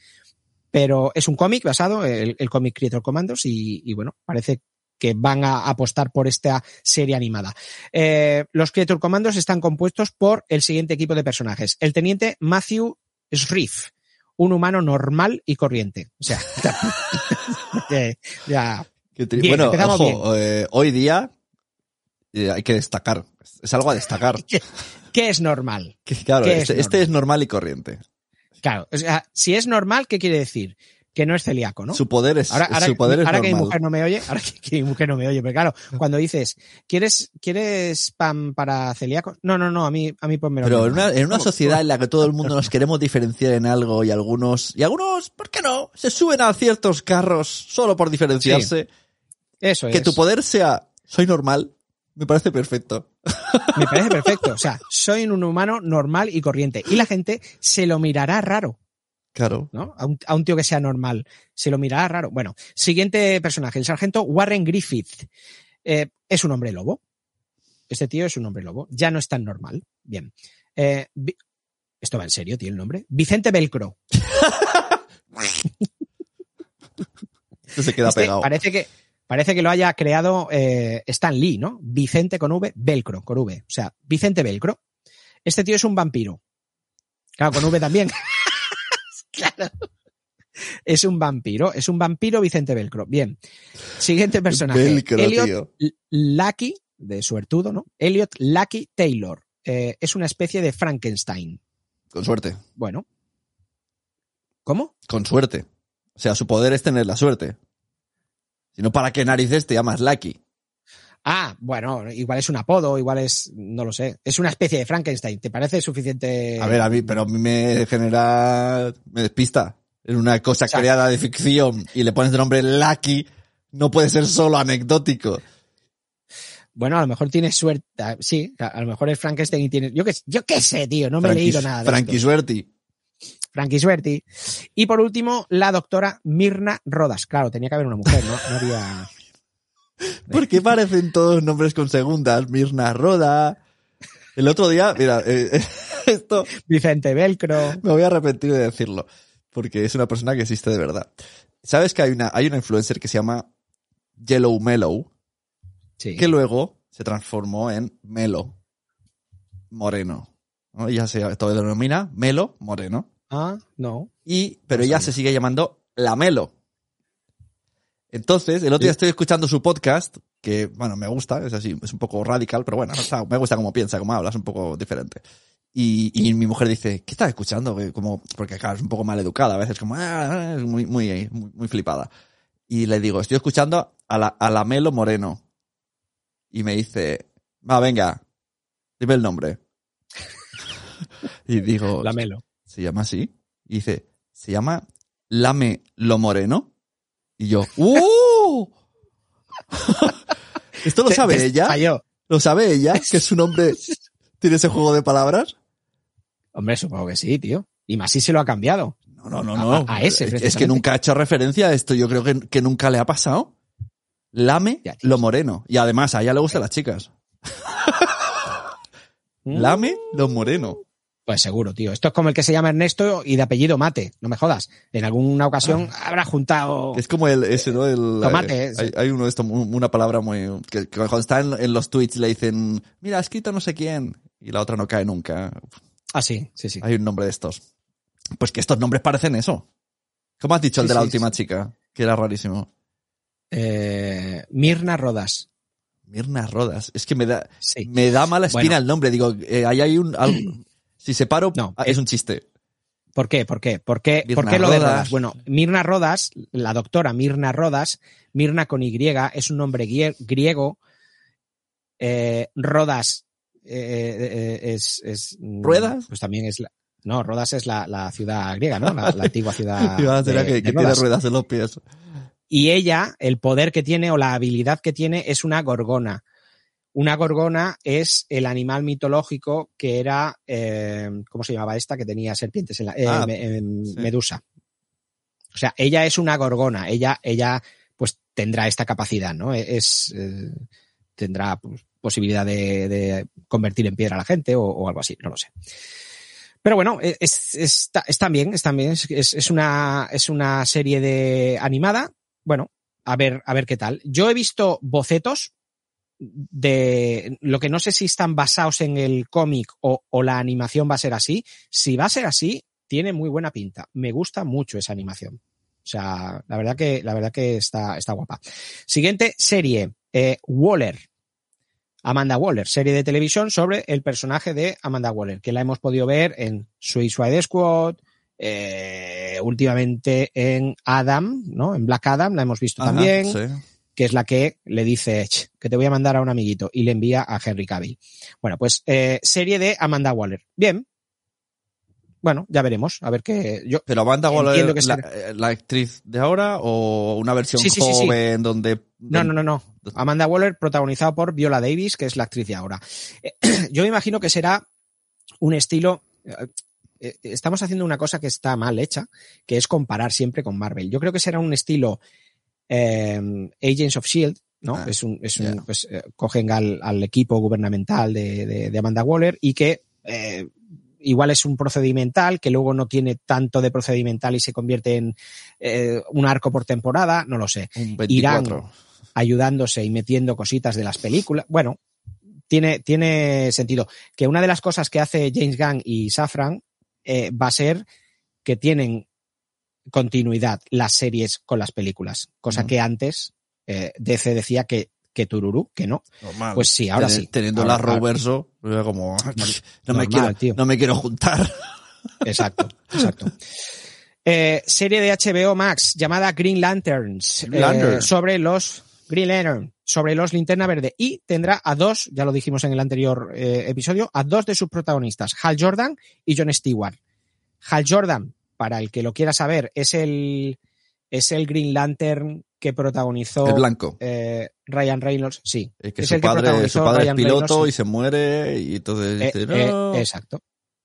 D: pero es un cómic basado, el, el cómic Creator Commandos, y, y bueno, parece que van a apostar por esta serie animada. Eh, los Creator Commandos están compuestos por el siguiente equipo de personajes. El teniente Matthew Shrift, un humano normal y corriente. O sea, eh, ya,
C: Qué tri-
D: Bien,
C: bueno, ojo, eh, hoy día eh, hay que destacar. Es algo a destacar.
D: ¿qué es normal?
C: Que, claro,
D: ¿Qué es
C: este, este
D: normal?
C: es normal y corriente.
D: Claro, o sea, si es normal, ¿qué quiere decir? Que no es celíaco, ¿no?
C: Su poder es,
D: Ahora, ahora,
C: su poder es
D: ahora que mi
C: normal.
D: mujer no me oye, ahora que, que mi mujer no me oye, pero claro, cuando dices, ¿quieres, quieres pan para celíacos? No, no, no, a mí, a mí ponme
C: Pero en una, en una sociedad en la que todo el mundo nos queremos diferenciar en algo y algunos, y algunos, ¿por qué no? Se suben a ciertos carros solo por diferenciarse.
D: Eso es.
C: Que tu poder sea, soy normal, me parece perfecto.
D: Me parece perfecto. O sea, soy un humano normal y corriente. Y la gente se lo mirará raro,
C: Claro.
D: ¿no? A un, a un tío que sea normal. Se lo mirará raro. Bueno, siguiente personaje, el sargento Warren Griffith. Eh, es un hombre lobo. Este tío es un hombre lobo. Ya no es tan normal. Bien. Eh, Esto va en serio, tío, el nombre. Vicente Velcro.
C: Este se queda
D: Este
C: pegado.
D: Parece que, parece que lo haya creado eh, Stan Lee, ¿no? Vicente con V, Velcro, con V. O sea, Vicente Velcro. Este tío es un vampiro. Claro, con V también. claro. Es un vampiro, es un vampiro Vicente Velcro. Bien. Siguiente personaje.
C: Velcro,
D: Elliot
C: tío.
D: Lucky, de suertudo, ¿no? Elliot Lucky Taylor. Eh, es una especie de Frankenstein.
C: Con suerte.
D: Bueno. ¿Cómo?
C: Con suerte. O sea, su poder es tener la suerte. Si no, ¿para qué narices te llamas Lucky?
D: Ah, bueno, igual es un apodo, igual es, no lo sé, es una especie de Frankenstein. ¿Te parece suficiente?
C: A ver, a mí, pero a mí me genera, me despista. Es una cosa
D: sea-
C: creada de ficción y le pones de nombre Lucky, no puede ser solo anecdótico.
D: Bueno, a lo mejor tienes suerte. Ah, Sí, a lo mejor es Frankenstein y tienes. Yo qué, yo qué sé, tío, no me he leído nada de
C: Frankie. Suerti.
D: Frankie Suerti. Y por último, la doctora Mirna Rodas. Claro, tenía que haber una mujer, ¿no? No había.
C: ¿Por qué parecen todos nombres con segundas? Mirna Roda. El otro día, mira, eh, esto
D: Vicente Velcro.
C: me voy a arrepentir de decirlo, porque es una persona que existe de verdad. ¿Sabes que hay una, hay una influencer que se llama Yellow Mellow,
D: Sí.
C: que luego se transformó en Melo Moreno? ¿no? Ella se todo denomina Melo Moreno.
D: Ah, no.
C: Y, pero
D: No
C: ella se sigue llamando La Melo. Entonces, el otro día estoy escuchando su podcast, que, bueno, me gusta, es así, es un poco radical, pero bueno, está- me gusta cómo piensa, cómo habla, es un poco diferente. Y, y mi mujer dice, ¿qué estás escuchando? Como, porque claro, es un poco mal educada, a veces como, "Ah", es muy, muy, muy, flipada. Y le digo, estoy escuchando a la, a la Melo Moreno. Y me dice, va, venga, dime el nombre. Y digo,
D: Lamelo.
C: ¿se llama así? Y dice, ¿se llama Lame lo Moreno? Y yo, ¡uh! ¿Esto lo sabe
D: te
C: ella?
D: Falló.
C: ¿Lo sabe ella? Que su nombre tiene ese juego de palabras.
D: Hombre, supongo que sí, tío. Y más si se lo ha cambiado.
C: No, no, no,
D: A-
C: no.
D: a ese,
C: es que nunca ha hecho referencia a esto. Yo creo que, que nunca le ha pasado. Lame
D: Ya,
C: lo moreno. Y además, a ella le gustan las chicas. Lame lo moreno.
D: Pues seguro, tío. Esto es como el que se llama Ernesto y de apellido Mate. No me jodas. En alguna ocasión habrá juntado.
C: Es como el, ese, ¿no? El,
D: Tomate,
C: eh, hay, hay uno de estos, un- una palabra muy, que, que cuando está en, en los tweets le dicen, mira, ha escrito no sé quién. Y la otra no cae nunca.
D: Ah, sí, sí, sí.
C: Hay un nombre de estos. Pues que estos nombres parecen eso. ¿Cómo has dicho el
D: Sí,
C: de la
D: sí,
C: última
D: sí.
C: chica? Que era rarísimo.
D: Eh, Mirna Rodas.
C: Mirna Rodas. Es que me da, me da mala espina
D: Bueno.
C: el nombre. Digo, eh, ahí hay un, algo- si separo,
D: No,
C: ah, es un chiste.
D: ¿Por qué? ¿Por qué? ¿Por qué,
C: Mirna
D: ¿por qué lo de
C: Rodas.
D: Rodas? Bueno, Mirna Rodas, la doctora Mirna Rodas, Mirna con Y, es un nombre grie- griego. Eh, Rodas eh, eh, es, es. mm,
C: ¿Ruedas?
D: Pues también es la. No, Rodas es la, la ciudad griega, ¿no? La, la antigua ciudad. De-
C: que,
D: de
C: que tiene
D: Rodas.
C: ruedas en los pies.
D: Y ella, el poder que tiene o la habilidad que tiene es una gorgona. Una gorgona es el animal mitológico que era, eh, ¿cómo se llamaba esta? Que tenía serpientes en la, eh,
C: Ah,
D: me-
C: sí.
D: Medusa. O sea, ella es una gorgona. Ella, ella, pues tendrá esta capacidad, ¿no? Es, eh, tendrá pues, posibilidad de, de convertir en piedra a la gente o, o algo así, no lo sé. Pero bueno, es, está, están bien, están bien. Es, es, es una, es una serie de animada. Bueno, a ver, a ver qué tal. Yo he visto bocetos de lo que no sé si están basados en el cómic o, o la animación va a ser así. Si va a ser así, tiene muy buena pinta. Me gusta mucho esa animación. O sea, la verdad que, la verdad que está, está guapa. Siguiente serie, eh, Waller. Amanda Waller, serie de televisión sobre el personaje de Amanda Waller, que la hemos podido ver en Suicide Squad, eh, últimamente en Adam, ¿no? En Black Adam la hemos visto
C: Ajá,
D: también,
C: sí.
D: Que es la que le dice "Ch, que te voy a mandar a un amiguito y le envía a Henry Cavill. Bueno, pues eh, serie de Amanda Waller. Bien. Bueno, ya veremos. A ver qué. Yo,
C: Pero Amanda Waller,
D: que
C: la, actriz de ahora o una versión
D: Sí, sí, sí, sí.
C: joven donde...
D: No, no, no, no. Amanda Waller, protagonizado por Viola Davis, que es la actriz de ahora. Eh, Yo me imagino que será un estilo. eh, Estamos haciendo una cosa que está mal hecha, que es comparar siempre con Marvel. Yo creo que será un estilo eh, Agents of Shield, ¿no?
C: Ah,
D: es un, es un, pues, eh, cogen al, al equipo gubernamental de, de- de Amanda Waller y que eh, igual es un procedimental que luego no tiene tanto de procedimental y se convierte en eh, un arco por temporada, no lo sé Irán.
C: 24.
D: ayudándose y metiendo cositas de las películas. Bueno, tiene, tiene sentido. Que una de las cosas que hace James Gunn y Safran eh, va a ser que tienen continuidad las series con las películas, cosa
C: Ujú.
D: que antes eh, DC decía que, que Tururú, que no.
C: Normal.
D: Pues sí, ahora sí.
C: Teniendo
D: Ahora-
C: la Roverso, era como... No me,
D: Normal,
C: quiero,
D: tío.
C: no me quiero juntar.
D: Exacto, exacto. Eh, serie de HBO Max llamada Green Lanterns
C: Green Lantern.
D: eh, sobre los Green Lantern sobre los Linterna Verde y tendrá a dos, ya lo dijimos en el anterior eh, episodio, a dos de sus protagonistas, Hal Jordan y John Stewart. Hal Jordan, para el que lo quiera saber, es el es el Green Lantern que protagonizó
C: El blanco.
D: eh, Ryan Reynolds, sí.
C: Eh, que
D: es
C: su
D: el que
C: padre, su padre es
D: Ryan
C: piloto
D: Reynolds,
C: y se muere y entonces
D: eh,
C: dice,
D: eh, exacto.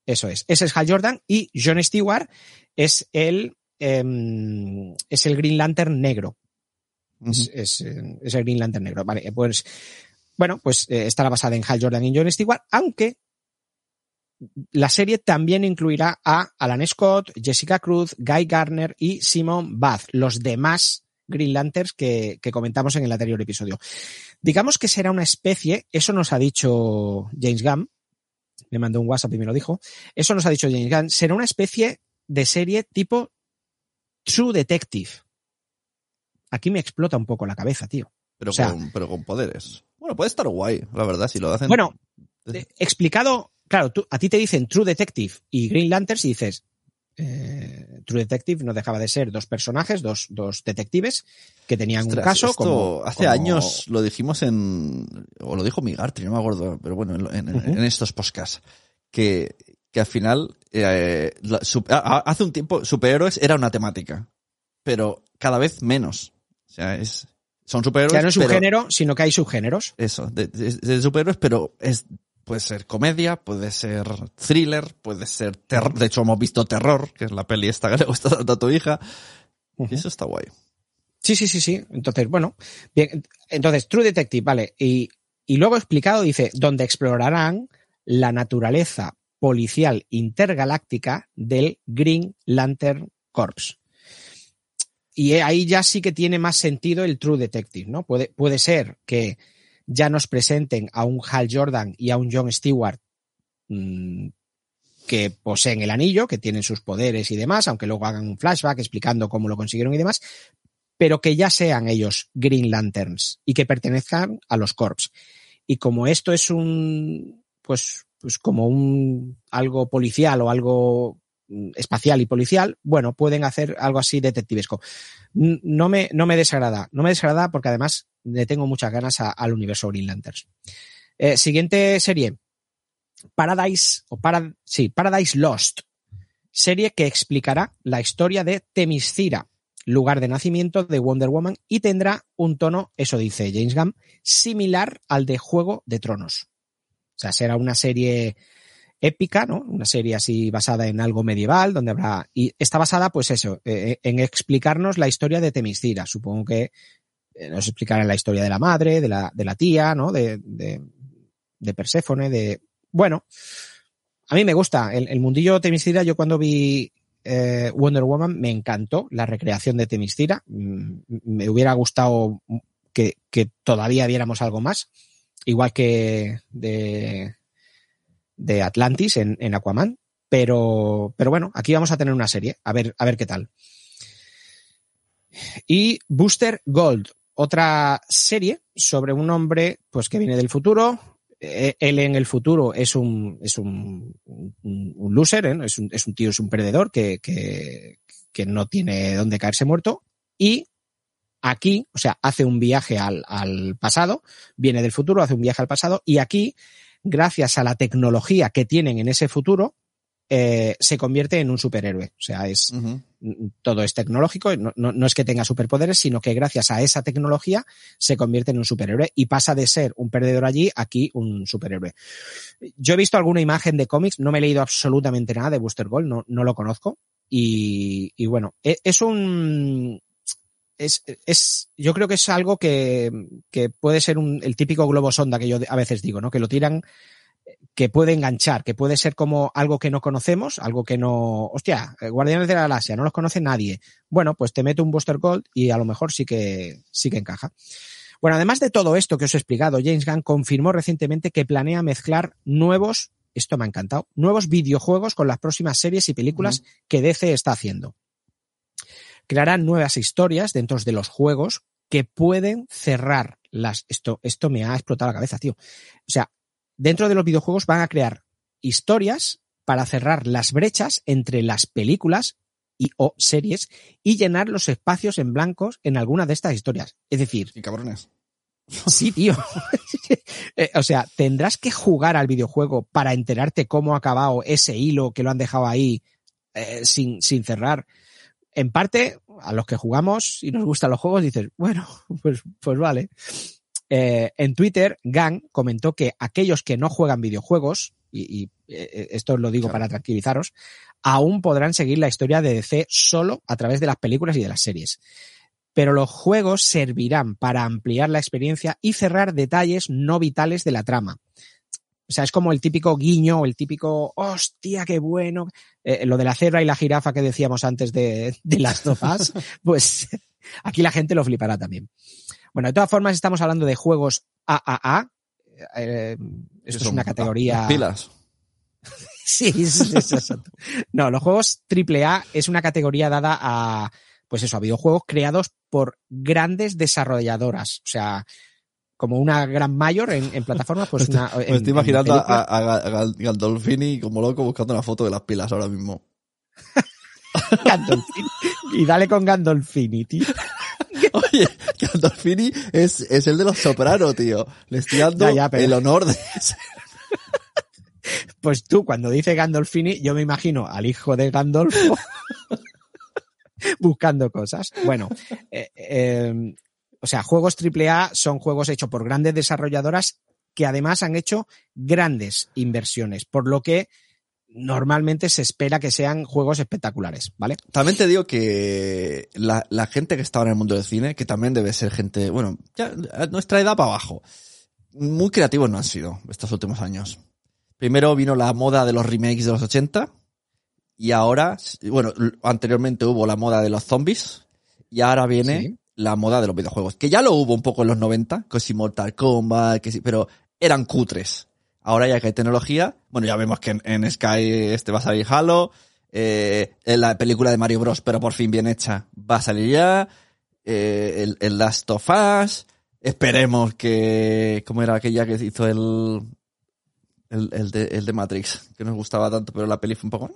D: Eso es. Ese es Hal Jordan y John Stewart es el em, es el Green Lantern negro. Es, es, es el Green Lantern negro. Vale, pues bueno, pues estará basada en Hal Jordan y John Stewart, aunque la serie también incluirá a Alan Scott, Jessica Cruz, Guy Garner y Simon Bath, los demás Green Lanterns que, que comentamos en el anterior episodio. Digamos que será una especie, eso nos ha dicho James Gunn, me mandó un WhatsApp y me lo dijo, eso nos ha dicho James Gunn, será una especie de serie tipo True Detective. Aquí me explota un poco la cabeza, tío.
C: pero,
D: o sea-
C: con, pero con poderes. Bueno, puede estar guay, la verdad, si lo hacen.
D: Bueno, Eh, explicado, claro, tú, a ti te dicen True Detective y Green Lanterns y dices, eh, True Detective no dejaba de ser dos personajes, dos, dos detectives que tenían
C: Ostras,
D: un caso
C: esto
D: como...
C: hace
D: como-
C: años lo dijimos en. O lo dijo Migarty, no me acuerdo, pero bueno, en, en-
D: Ujú.
C: en estos podcasts. Que, que al final, eh, la- su- a- a- hace un tiempo, superhéroes era una temática, pero cada vez menos. O sea, es, son superhéroes.
D: Ya no es un
C: pero-
D: género, sino que hay subgéneros.
C: Eso, de, de- de superhéroes, pero es, puede ser comedia, puede ser thriller, puede ser terror. De hecho, hemos visto terror, que es la peli esta que le gusta tanto a tu hija. Y eso está guay.
D: Sí, sí, sí, sí. Entonces, bueno, bien. Entonces, True Detective, vale. Y, y luego explicado, dice, donde explorarán la naturaleza policial intergaláctica del Green Lantern Corps. Y ahí ya sí que tiene más sentido el True Detective, ¿no? Puede, puede ser que ya nos presenten a un Hal Jordan y a un John Stewart mmm, que poseen el anillo, que tienen sus poderes y demás, aunque luego hagan un flashback explicando cómo lo consiguieron y demás, pero que ya sean ellos Green Lanterns y que pertenezcan a los Corps. Y como esto es un, pues, pues como un algo policial o algo espacial y policial, bueno, pueden hacer algo así detectivesco. No me, no me desagrada, no me desagrada porque además le tengo muchas ganas al universo Green Lanterns. Eh, siguiente serie, Paradise, o para, sí, Paradise Lost, serie que explicará la historia de Temiscira, lugar de nacimiento de Wonder Woman, y tendrá un tono, eso dice James Gunn, similar al de Juego de Tronos. O sea, será una serie épica, ¿no? Una serie así basada en algo medieval, donde habrá. Y está basada, pues eso, eh, en explicarnos la historia de Temiscira. Supongo que nos explicarán la historia de la madre, de la, de la tía, ¿no? De, de, de Perséfone, de. Bueno, a mí me gusta. El, el mundillo Temiscira, yo cuando vi eh, Wonder Woman me encantó la recreación de Temiscira. Mm, Me hubiera gustado que, que todavía viéramos algo más. Igual que de, de Atlantis en, en, Aquaman. Pero, pero bueno, aquí vamos a tener una serie. A ver, a ver qué tal. Y Booster Gold, otra serie sobre un hombre pues que viene del futuro. Eh, él en el futuro es un, es un, un, loser, ¿eh? es, un, es, un, tío, es un perdedor que, que, que no tiene dónde caerse muerto. Y aquí, o sea, hace un viaje al, al, pasado, viene del futuro, hace un viaje al pasado, y aquí, gracias a la tecnología que tienen en ese futuro, eh, se convierte en un superhéroe. O sea, es uh -huh. todo es tecnológico, no, no, no, es que tenga superpoderes, sino que gracias a esa tecnología se convierte en un superhéroe y pasa de ser un perdedor allí, aquí un superhéroe. Yo he visto alguna imagen de cómics, no me he leído absolutamente nada de Booster Gold, no, no lo conozco. Y, y bueno, es, es un es, es, yo creo que es algo que, que puede ser un, el típico globo sonda que yo a veces digo, ¿no? Que lo tiran, que puede enganchar, que puede ser como algo que no conocemos, algo que no, hostia, Guardianes de la Galaxia, no los conoce nadie. Bueno, pues te meto un Booster Gold y a lo mejor sí que, sí que encaja. Bueno, además de todo esto que os he explicado, James Gunn confirmó recientemente que planea mezclar nuevos, esto me ha encantado, nuevos videojuegos con las próximas series y películas uh -huh. que DC está haciendo crearán nuevas historias dentro de los juegos que pueden cerrar las. Esto, esto me ha explotado la cabeza, tío. O sea, dentro de los videojuegos van a crear historias para cerrar las brechas entre las películas y o series y llenar los espacios en blancos en alguna de estas historias. Es decir.
C: Y cabrones.
D: Sí, tío. Eh, o sea, tendrás que jugar al videojuego para enterarte cómo ha acabado ese hilo que lo han dejado ahí eh, sin, sin cerrar en parte, a los que jugamos y nos gustan los juegos, dices, bueno, pues, pues vale. Eh, en Twitter, Gang comentó que aquellos que no juegan videojuegos, y, y eh, esto lo digo claro. para tranquilizaros, aún podrán seguir la historia de DC solo a través de las películas y de las series. Pero los juegos servirán para ampliar la experiencia y cerrar detalles no vitales de la trama. O sea, es como el típico guiño, el típico, hostia, qué bueno. Eh, lo de la cebra y la jirafa que decíamos antes de, de las tofas, pues aquí la gente lo flipará también. Bueno, de todas formas, estamos hablando de juegos AAA. Eh, esto es una categoría.
C: Pilas.
D: sí, exacto. No, los juegos AAA es una categoría dada a, pues eso, a videojuegos creados por grandes desarrolladoras. O sea, como una gran mayor en, en plataformas, pues
C: me
D: una. En,
C: me estoy imaginando a, a, a, Gandolfini como loco buscando una foto de las pilas ahora mismo.
D: Gandolfini. Y dale con Gandolfini, tío.
C: Oye, Gandolfini es, es el de los sopranos, tío. Le estoy dando
D: Ya, ya, pero-
C: el honor de
D: Pues tú, cuando dice Gandolfini, yo me imagino al hijo de Gandolfo buscando cosas. Bueno, eh, eh, o sea, juegos AAA son juegos hechos por grandes desarrolladoras que además han hecho grandes inversiones, por lo que normalmente se espera que sean juegos espectaculares, ¿vale?
C: También te digo que la, la gente que está ahora en el mundo del cine, que también debe ser gente, bueno, ya a nuestra edad para abajo, muy creativos no han sido estos últimos años. Primero vino la moda de los remakes de los 80 y ahora, bueno, anteriormente hubo la moda de los zombies y ahora viene
D: Sí.
C: la moda de los videojuegos, que ya lo hubo un poco en los 90, con si Mortal Kombat, que sí, pero eran cutres. Ahora ya que hay tecnología, bueno, ya vemos que en, en Sky este va a salir Halo, eh, en la película de Mario Bros, pero por fin bien hecha, va a salir ya, eh, el, el Last of Us, esperemos que, ¿cómo era aquella que hizo el, el, el de, el de Matrix, que nos gustaba tanto, pero la peli fue un poco...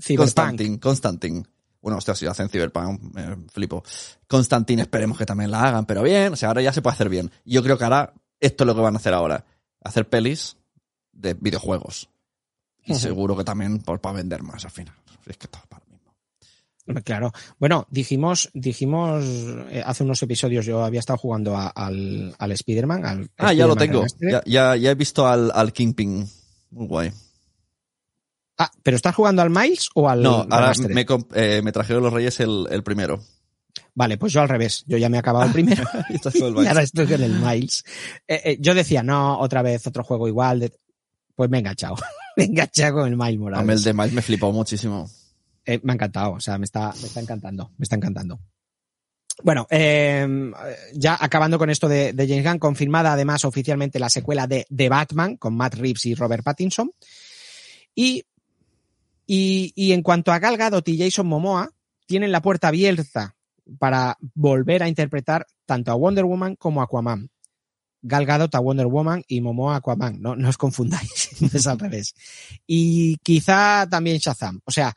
D: Cyberpunk.
C: Constantine, Constantine. Bueno, hostia, si hacen Cyberpunk, flipo. Constantine esperemos que también la hagan, pero bien, o sea, ahora ya se puede hacer bien. Yo creo que ahora, esto es lo que van a hacer ahora. Hacer pelis de videojuegos. Y seguro que también por, para vender más al final. Es que todo para lo mismo.
D: Claro. Bueno, dijimos, dijimos eh, hace unos episodios, yo había estado jugando a- al, al Spider-Man. al
C: Ah, ya lo tengo.
D: Remastered.
C: Ya, ya, ya he visto al, al Kingpin. Muy guay.
D: Ah, ¿pero estás jugando al Miles o al
C: No, ahora me, eh, me trajeron los Reyes el, el primero.
D: Vale, pues yo al revés. Yo ya me he acabado el primero
C: Y
D: ahora estoy con el Miles. Eh, eh, yo decía, no, otra vez otro juego igual. Pues me he enganchado. me he enganchado con el Miles
C: A mí el
D: Morales.
C: de Miles me flipó muchísimo.
D: Eh, me ha encantado, o sea, me está, me está encantando, me está encantando. Bueno, eh, ya acabando con esto de, de James Gunn, confirmada además oficialmente la secuela de The Batman con Matt Reeves y Robert Pattinson. Y, y, y en cuanto a Gal Gadot y Jason Momoa, tienen la puerta abierta para volver a interpretar tanto a Wonder Woman como a Aquaman. Gal Gadot a Wonder Woman y Momoa a Aquaman, no, no os confundáis, es al revés. Y quizá también Shazam. O sea,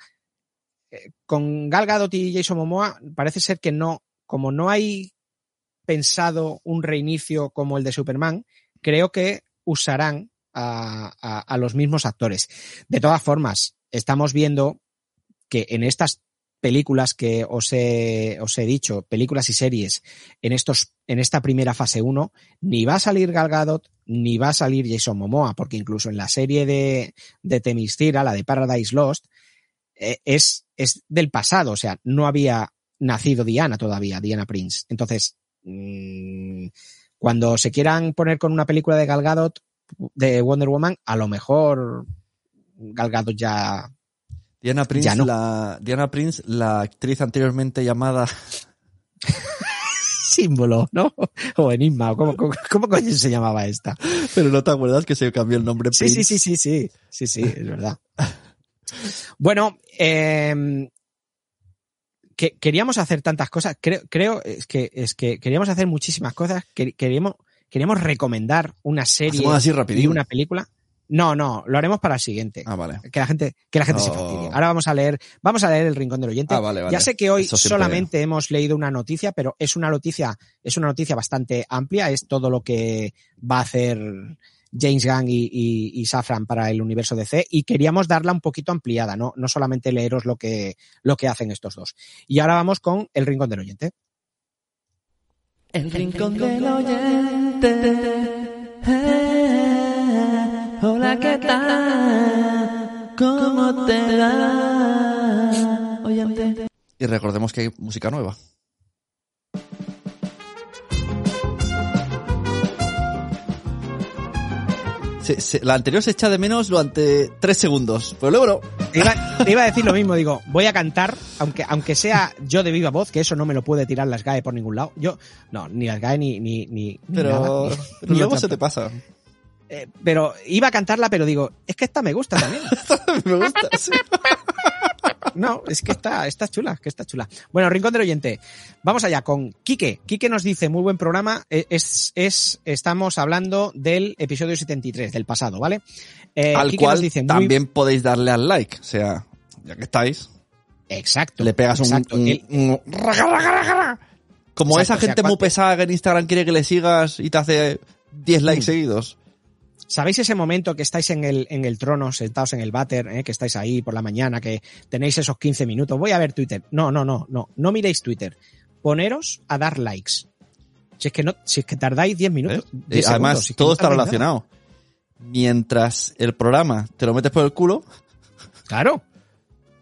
D: eh, con Gal Gadot y Jason Momoa parece ser que no, como no hay pensado un reinicio como el de Superman, creo que usarán a, los mismos actores. De todas formas, estamos viendo que en estas películas que os he, os he dicho, películas y series, en estos, en esta primera fase 1, ni va a salir Gal Gadot, ni va a salir Jason Momoa, porque incluso en la serie de, de Temistira, la de Paradise Lost, eh, es, es del pasado, o sea, no había nacido Diana todavía, Diana Prince. Entonces, mmm, cuando se quieran poner con una película de Gal Gadot, de Wonder Woman, a lo mejor Gal Gadot ya...
C: Diana Prince,
D: no.
C: la, Diana Prince, la actriz anteriormente llamada
D: símbolo, ¿no? O enigma, o ¿cómo, cómo, cómo coño se llamaba esta?
C: Pero no te acuerdas que se cambió el nombre
D: Sí, sí, sí, sí, sí, sí, sí, es verdad. Bueno, eh, que queríamos hacer tantas cosas, creo, creo es que es que queríamos hacer muchísimas cosas, que, queríamos, queríamos recomendar una serie
C: así
D: y una película. No, no, lo haremos para el siguiente.
C: Ah, vale.
D: Que la gente, que la gente se
C: Oh.
D: fastidie. Ahora vamos a leer, vamos a leer el rincón del oyente.
C: Ah, vale, vale.
D: Ya sé que hoy solamente hemos leído una noticia, pero es una noticia, es una noticia bastante amplia, es todo lo que va a hacer James Gunn y, y, y Safran para el universo DC y queríamos darla un poquito ampliada, no, no solamente leeros lo que, lo que hacen estos dos. Y ahora vamos con el rincón del oyente.
E: El rincón del oyente. Eh, hola, ¿qué tal? ¿Cómo te va? Oyente.
C: Y recordemos que hay música nueva. Se- se- la anterior se echa de menos durante tres segundos, pero luego no.
D: Te iba, te iba a decir lo mismo, digo, voy a cantar, aunque, aunque sea yo de viva voz, que eso no me lo puede tirar las GAE por ningún lado. Yo, no, ni las GAE ni, ni, ni, ni
C: Pero,
D: nada, ni-
C: pero
D: ni
C: luego se te pasa.
D: Eh, pero iba a cantarla, pero digo, es que esta me gusta también.
C: Me gusta. sí.
D: No, es que está, está chula, que está chula. Bueno, Rincón del Oyente. Vamos allá con Quique. Quique nos dice, muy buen programa. Eh, Es, es, estamos hablando del episodio 73, del pasado, ¿vale? Eh,
C: Al
D: Quique
C: cual
D: nos dice, muy-
C: también podéis darle al like. O sea, ya que estáis,
D: Exacto.
C: le pegas un,
D: exacto.
C: un-
D: El-
C: un-. Como
D: Exacto,
C: esa
D: o sea,
C: gente muy pesada que en Instagram quiere que le sigas y te hace 10 likes
D: Mm.
C: seguidos.
D: ¿Sabéis ese momento que estáis en el, en el trono, sentados en el váter, eh, que estáis ahí por la mañana, que tenéis esos 15 minutos? Voy a ver Twitter. No, no, no, no. No miréis Twitter. Poneros a dar likes. Si es que no, si es que tardáis 10 minutos.
C: ¿Eh?
D: 10
C: Y además,
D: segundos, si
C: todo
D: no
C: está
D: nada.
C: relacionado. Mientras el programa te lo metes por el culo,
D: Claro.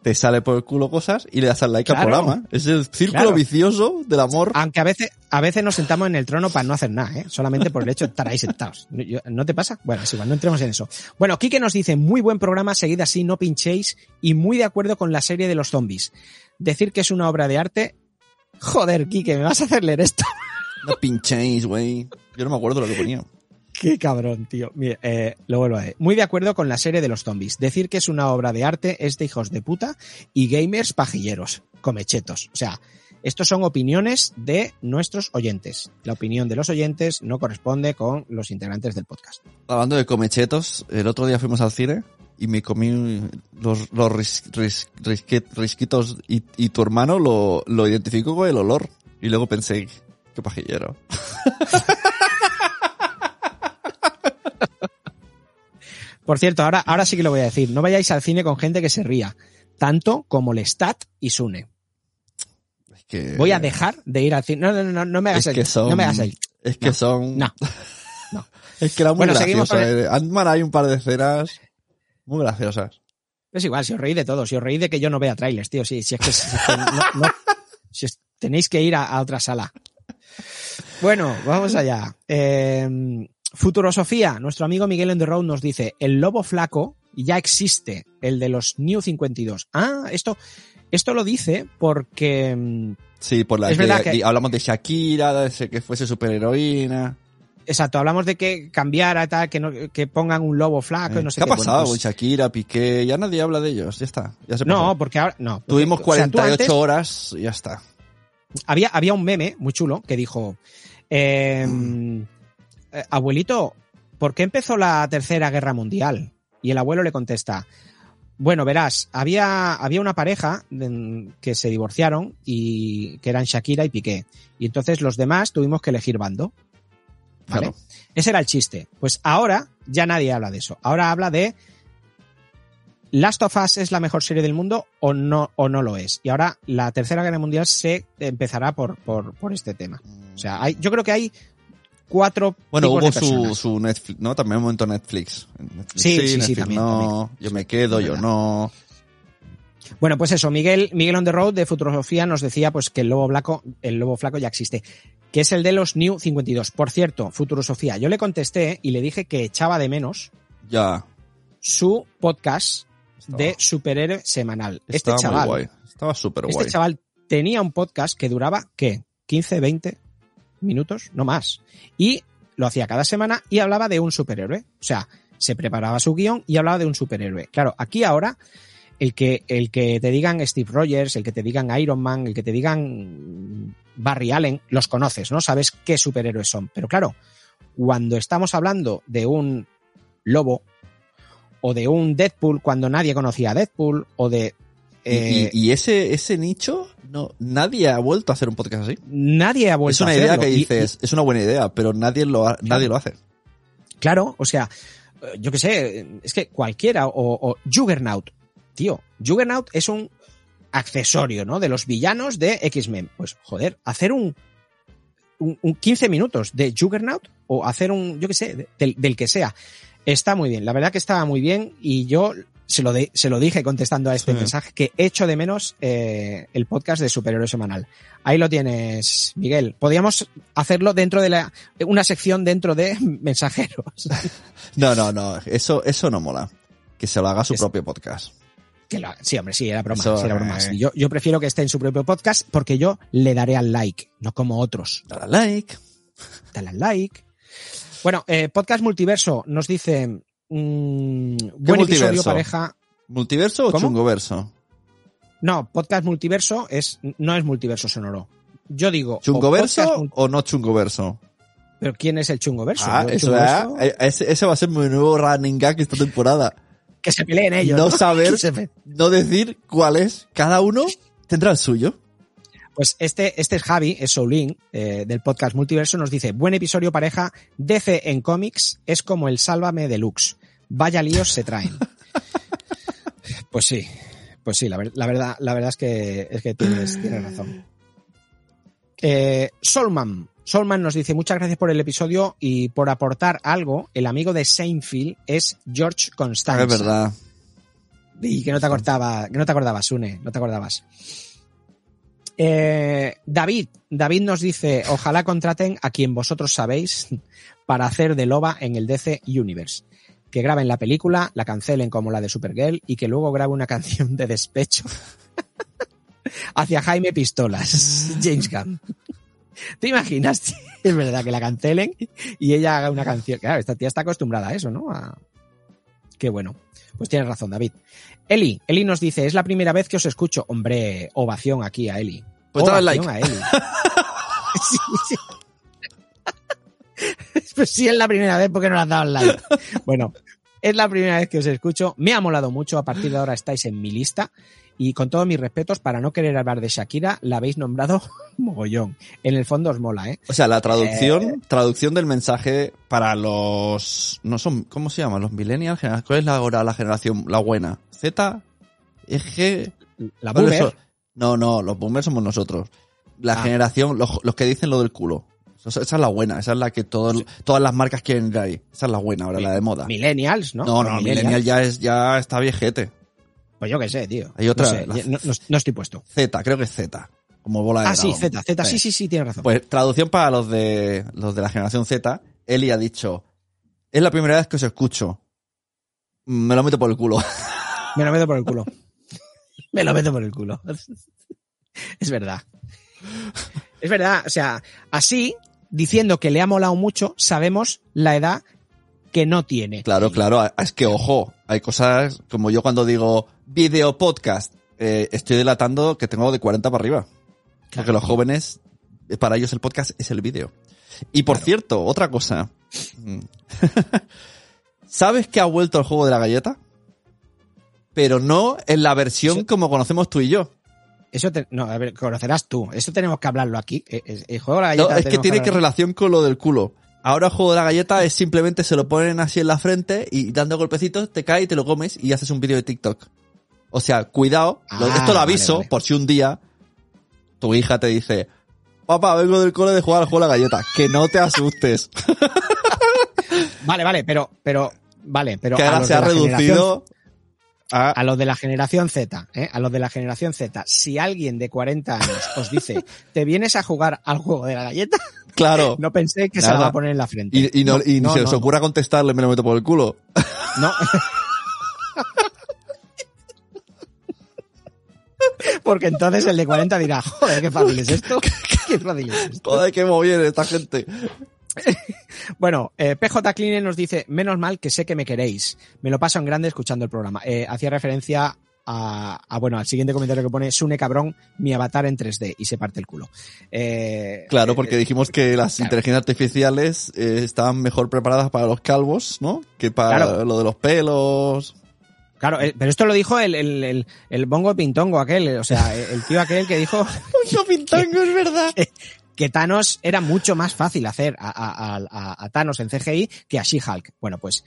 C: Te sale por el culo cosas y le das al like al programa. Es el círculo
D: Claro.
C: vicioso del amor.
D: Aunque a veces, a veces nos sentamos en el trono para no hacer nada, ¿eh? solamente por el hecho de estar ahí sentados. ¿No te pasa? Bueno, es igual, no entremos en eso. Bueno, Quique nos dice, muy buen programa, seguid así, no pinchéis, y muy de acuerdo con la serie de los zombies. Decir que es una obra de arte... Joder, Quique, ¿me vas a hacer leer esto?
C: No pinchéis, güey. Yo no me acuerdo lo que ponía.
D: Qué cabrón, tío. Mire, eh, lo vuelvo a decir. Muy de acuerdo con la serie de los zombies. Decir que es una obra de arte es de hijos de puta y gamers pajilleros, comechetos. O sea, estos son opiniones de nuestros oyentes. La opinión de los oyentes no corresponde con los integrantes del podcast.
C: Hablando de comechetos, el otro día fuimos al cine y me comí los, los ris- ris- risque- risquitos y, y tu hermano lo, lo identificó con el olor. Y luego pensé, qué pajillero.
D: Por cierto, ahora, ahora sí que lo voy a decir. No vayáis al cine con gente que se ría. Tanto como Lestat y Sune.
C: Es que,
D: Voy a dejar de ir al cine. No, no, no, no me hagas
C: es
D: el,
C: son,
D: no me hagas el.
C: es que
D: No,
C: son,
D: No. No.
C: es que era muy
D: Bueno,
C: graciosa.
D: con
C: eh. Ant-Man hay un par de escenas muy graciosas.
D: Es igual, si os reís de todo, si os reís de que yo no vea trailers, tío, si, si es que, si es que no, no- si es- tenéis que ir a, a otra sala. Bueno, vamos allá. Eh, Futurosofía, nuestro amigo Miguel Road nos dice, el lobo flaco ya existe, el de los New 52. Ah, esto, esto lo dice porque mm,
C: Sí, por la
D: Es
C: que,
D: verdad que-
C: di- hablamos de Shakira, de que fuese superheroína.
D: Exacto, hablamos de que cambiara tal, que, no, que pongan un lobo flaco y no
C: Eh,
D: sé
C: ¿Qué
D: qué.
C: ha pasado
D: Bueno, pues-
C: Shakira, Piqué? Ya nadie habla de ellos, ya está. Ya se pasó.
D: no, porque ahora no.
C: Tuvimos
D: o sea, tú
C: 48
D: antes
C: horas y ya está.
D: había, había un meme muy chulo que dijo, eh, eh, abuelito, ¿por qué empezó la tercera guerra mundial? Y el abuelo le contesta, bueno, verás, había, había una pareja que se divorciaron y que eran Shakira y Piqué. Y entonces los demás tuvimos que elegir bando. ¿Vale?
C: Claro.
D: Ese era el chiste. Pues ahora ya nadie habla de eso. Ahora habla de Last of Us es la mejor serie del mundo o no, o no lo es. Y ahora la tercera guerra mundial se empezará por, por, por este tema. O sea, hay, yo creo que hay cuatro
C: Bueno,
D: tipos
C: hubo
D: de
C: su, su Netflix, ¿no? También un momento Netflix. Netflix
D: Sí, sí, sí, también,
C: no, yo me quedo, yo no.
D: Bueno, pues eso, Miguel, Miguel on the road de Futurosofía nos decía pues que el lobo flaco, el lobo flaco ya existe, que es el de los New 52. Por cierto, Futurosofía, yo le contesté y le dije que echaba de menos
C: Ya.
D: su podcast
C: Estaba-
D: de superhéroe semanal. Este
C: muy
D: chaval,
C: guay. Estaba súper
D: este
C: guay.
D: chaval tenía un podcast que duraba, ¿qué? 15, 20 minutos, no más. Y lo hacía cada semana y hablaba de un superhéroe. O sea, se preparaba su guion y hablaba de un superhéroe. Claro, aquí ahora, el que, el que te digan Steve Rogers, el que te digan Iron Man, el que te digan Barry Allen, los conoces, ¿no? Sabes qué superhéroes son. Pero claro, cuando estamos hablando de un lobo o de un Deadpool cuando nadie conocía a Deadpool o de...
C: Y-
D: eh,
C: y, y ese, ese nicho, no, nadie ha vuelto a hacer un podcast así.
D: nadie ha vuelto
C: Es una
D: a
C: idea
D: hacerlo.
C: que
D: Y-
C: dices, es una buena idea, pero nadie lo, ha- nadie lo hace.
D: claro, o sea, yo qué sé, es que cualquiera, o, o Juggernaut, tío, Juggernaut es un accesorio, ¿no? De los villanos de X-Men. Pues, joder, hacer un, un, un 15 minutos de Juggernaut o hacer un, yo qué sé, de- del, del que sea. Está muy bien, la verdad que estaba muy bien y yo se lo, de- se lo dije contestando a este
C: Sí.
D: mensaje que echo de menos eh, el podcast de Superhéroe Semanal. Ahí lo tienes, Miguel. Podríamos hacerlo dentro de la, una sección dentro de mensajeros.
C: No, no, no, eso, eso no mola. Que se lo haga su
D: Es-
C: propio podcast.
D: Que lo- sí, hombre, sí, era broma,
C: Eso,
D: sí, era broma.
C: eh.
D: Sí, Yo, yo prefiero que esté en su propio podcast porque yo le daré al like, no como otros.
C: Dale a like.
D: Dale al like. Bueno, eh, podcast multiverso nos dice mm, buen episodio pareja.
C: ¿Multiverso o
D: ¿Cómo?
C: chungoverso?
D: No, podcast multiverso es no es multiverso sonoro. Yo digo o
C: ¿Chungoverso
D: mul-
C: o no chungoverso?
D: pero quién es el chungoverso?
C: Ah,
D: el
C: eso
D: chungoverso-
C: eh, ese, ese va a ser mi nuevo running gag esta temporada.
D: que se peleen ellos.
C: No
D: ¿no?
C: saber-
D: se
C: No decir cuál es. Cada uno tendrá el suyo.
D: Pues este, este es Javi, es Soulin, eh, del podcast Multiverso, nos dice, buen episodio pareja, DC en cómics es como el Sálvame Deluxe. Vaya líos se traen. pues sí, pues sí, la, ver- la verdad, la verdad es que, es que tienes, tienes razón. Eh, Solman. Solman nos dice muchas gracias por el episodio y por aportar algo. El amigo de Seinfeld es George Constanza.
C: Es verdad.
D: Y que no te acordaba, que no te acordabas, Sune, no te acordabas. Eh, David, David nos dice, ojalá contraten a quien vosotros sabéis para hacer de loba en el DC Universe. Que graben la película, la cancelen como la de Supergirl y que luego grabe una canción de despecho hacia Jaime Pistolas, James Gunn. ¿Te imaginas? Es verdad que la cancelen y ella haga una canción. Claro, esta tía está acostumbrada a eso, ¿no? A- Qué bueno. Pues tienes razón, David. Eli, Eli nos dice, es la primera vez que os escucho. Hombre, ovación aquí a Eli.
C: Pues dale
D: Ovación a Eli. Sí, sí. Pues sí, es la primera vez porque no le has dado like. Bueno, es la primera vez que os escucho. Me ha molado mucho. A partir de ahora estáis en mi lista. Y con todos mis respetos, para no querer hablar de Shakira, la habéis nombrado mogollón. En el fondo os mola, ¿eh?
C: O sea, la traducción,
D: Eh.
C: traducción del mensaje para los, no son, ¿cómo se llama? Los millennials, ¿cuál es la, ahora la generación, la buena? Z, EG,
D: La
C: ¿cuáles
D: boomer.
C: No, no, los boomers somos nosotros. La
D: Ah.
C: generación, los, los que dicen lo del culo. Esa esa es la buena, esa es la que todos, todas las marcas quieren ir ahí. Esa es la buena, ahora la de moda.
D: Millennials, ¿no?
C: No, no,
D: millennials.
C: millennial ya es, ya está viejete.
D: Pues yo qué sé, tío.
C: Hay otra,
D: No, sé,
C: la-
D: no- estoy puesto.
C: Z, creo que es Z. Como bola de
D: Ah, sí. Z, Z. Sí, sí, sí, tienes razón.
C: Pues traducción para los de los de la generación Z, Eli ha dicho, es la primera vez que os escucho. Me lo meto por el culo.
D: Me lo meto por el culo. Me lo meto por el culo. Es verdad. Es verdad. O sea, así, diciendo que le ha molado mucho, sabemos la edad que no tiene.
C: Claro, claro, es que ojo, hay cosas como yo cuando digo video podcast, eh, estoy delatando que tengo de 40 para arriba. Porque los jóvenes, eh, para ellos el podcast es el vídeo. Y por cierto, otra cosa. ¿Sabes que ha vuelto el juego de la galleta? Pero no en la versión como conocemos tú y yo.
D: Eso te- no, a ver, conocerás tú. Eso tenemos que hablarlo aquí. Eh, eh, El juego de la
C: No,
D: galleta
C: es que tiene que relación con lo del culo. Ahora el juego de la galleta es simplemente se lo ponen así en la frente y dando golpecitos te cae y te lo comes y haces un vídeo de TikTok. O sea, cuidado.
D: Ah,
C: esto lo aviso
D: vale.
C: por si un día tu hija te dice, papá, vengo del cole de jugar al juego de la galleta. Que no te asustes.
D: Vale, vale, pero, pero, vale, pero
C: que ahora se ha reducido a...
D: a los de la generación Z, ¿eh? a los de la generación Z, si alguien de 40 años os dice, ¿te vienes a jugar al juego de la galleta?
C: Claro.
D: No pensé que se la va a poner en la frente.
C: Y, y no, y ni
D: no,
C: se os ocurra contestarle, me lo meto por el culo.
D: No. Porque entonces el de 40 dirá, joder, qué fácil es esto. Qué fácil es esto.
C: Joder, qué bien esta gente.
D: Bueno, eh, PJ Cleaner nos dice, menos mal que sé que me queréis. Me lo paso en grande escuchando el programa. Eh, hacía referencia a, a, bueno, al siguiente comentario que pone, Sune cabrón, mi avatar en 3D y se parte el culo. Eh,
C: Claro, porque dijimos que las
D: claro.
C: inteligencias artificiales estaban mejor preparadas para los calvos, ¿no? Que para
D: Claro.
C: lo de los pelos.
D: Claro, pero esto lo dijo el, el, el, el bongo pintongo aquel, o sea, el tío aquel que dijo
C: No pintango, es verdad.
D: que Thanos era mucho más fácil hacer a, Thanos en CGI que a She-Hulk. Bueno, pues,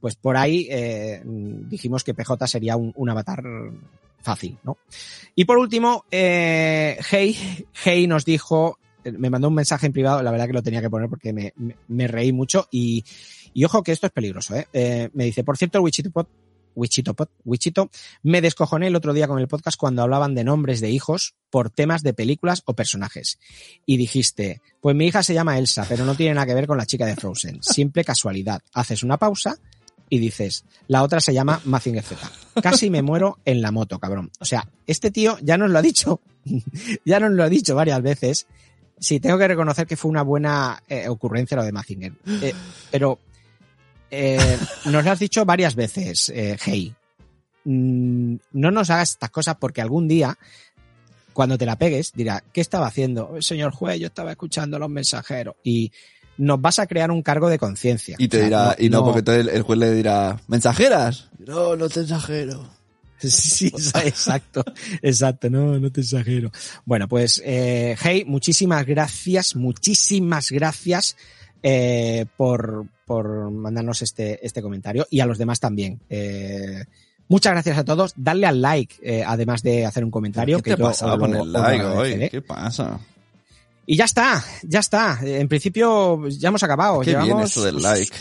D: pues por ahí eh, dijimos que PJ sería un, avatar fácil, ¿no? Y por último, eh, Hey, Hey nos dijo, eh, me mandó un mensaje en privado, la verdad que lo tenía que poner porque me, reí mucho y, y ojo que esto es peligroso, ¿eh? Eh, Me dice, por cierto, el Wichito Wichito, me descojoné el otro día con el podcast cuando hablaban de nombres de hijos por temas de películas o personajes y dijiste, pues mi hija se llama Elsa, pero no tiene nada que ver con la chica de Frozen. Simple casualidad. Haces una pausa y dices, la otra se llama Mazinger Z. Casi me muero en la moto, cabrón. O sea, este tío ya nos lo ha dicho, ya nos lo ha dicho varias veces. Sí, tengo que reconocer que fue una buena eh, ocurrencia lo de Mazinger. Eh, pero eh, nos lo has dicho varias veces, eh, Hey. Mm, no nos hagas estas cosas porque algún día cuando te la pegues, dirá, ¿qué estaba haciendo? Señor juez, yo estaba escuchando a los mensajeros. Y nos vas a crear un cargo de conciencia.
C: Y te
D: O sea,
C: dirá, y no, porque entonces el, juez le dirá, ¿mensajeras? No, no te exagero.
D: Sí, sí, exacto, exacto, no, no te exagero. Bueno, pues, eh, hey, muchísimas gracias, muchísimas gracias eh, por, por mandarnos este, este comentario y a los demás también. Eh, muchas gracias a todos. Darle al like, eh, además de hacer un comentario.
C: ¿Qué
D: que
C: te
D: yo
C: pasa con el pasa?
D: Y ya está, ya está. En principio ya hemos acabado.
C: Qué bien esto del like.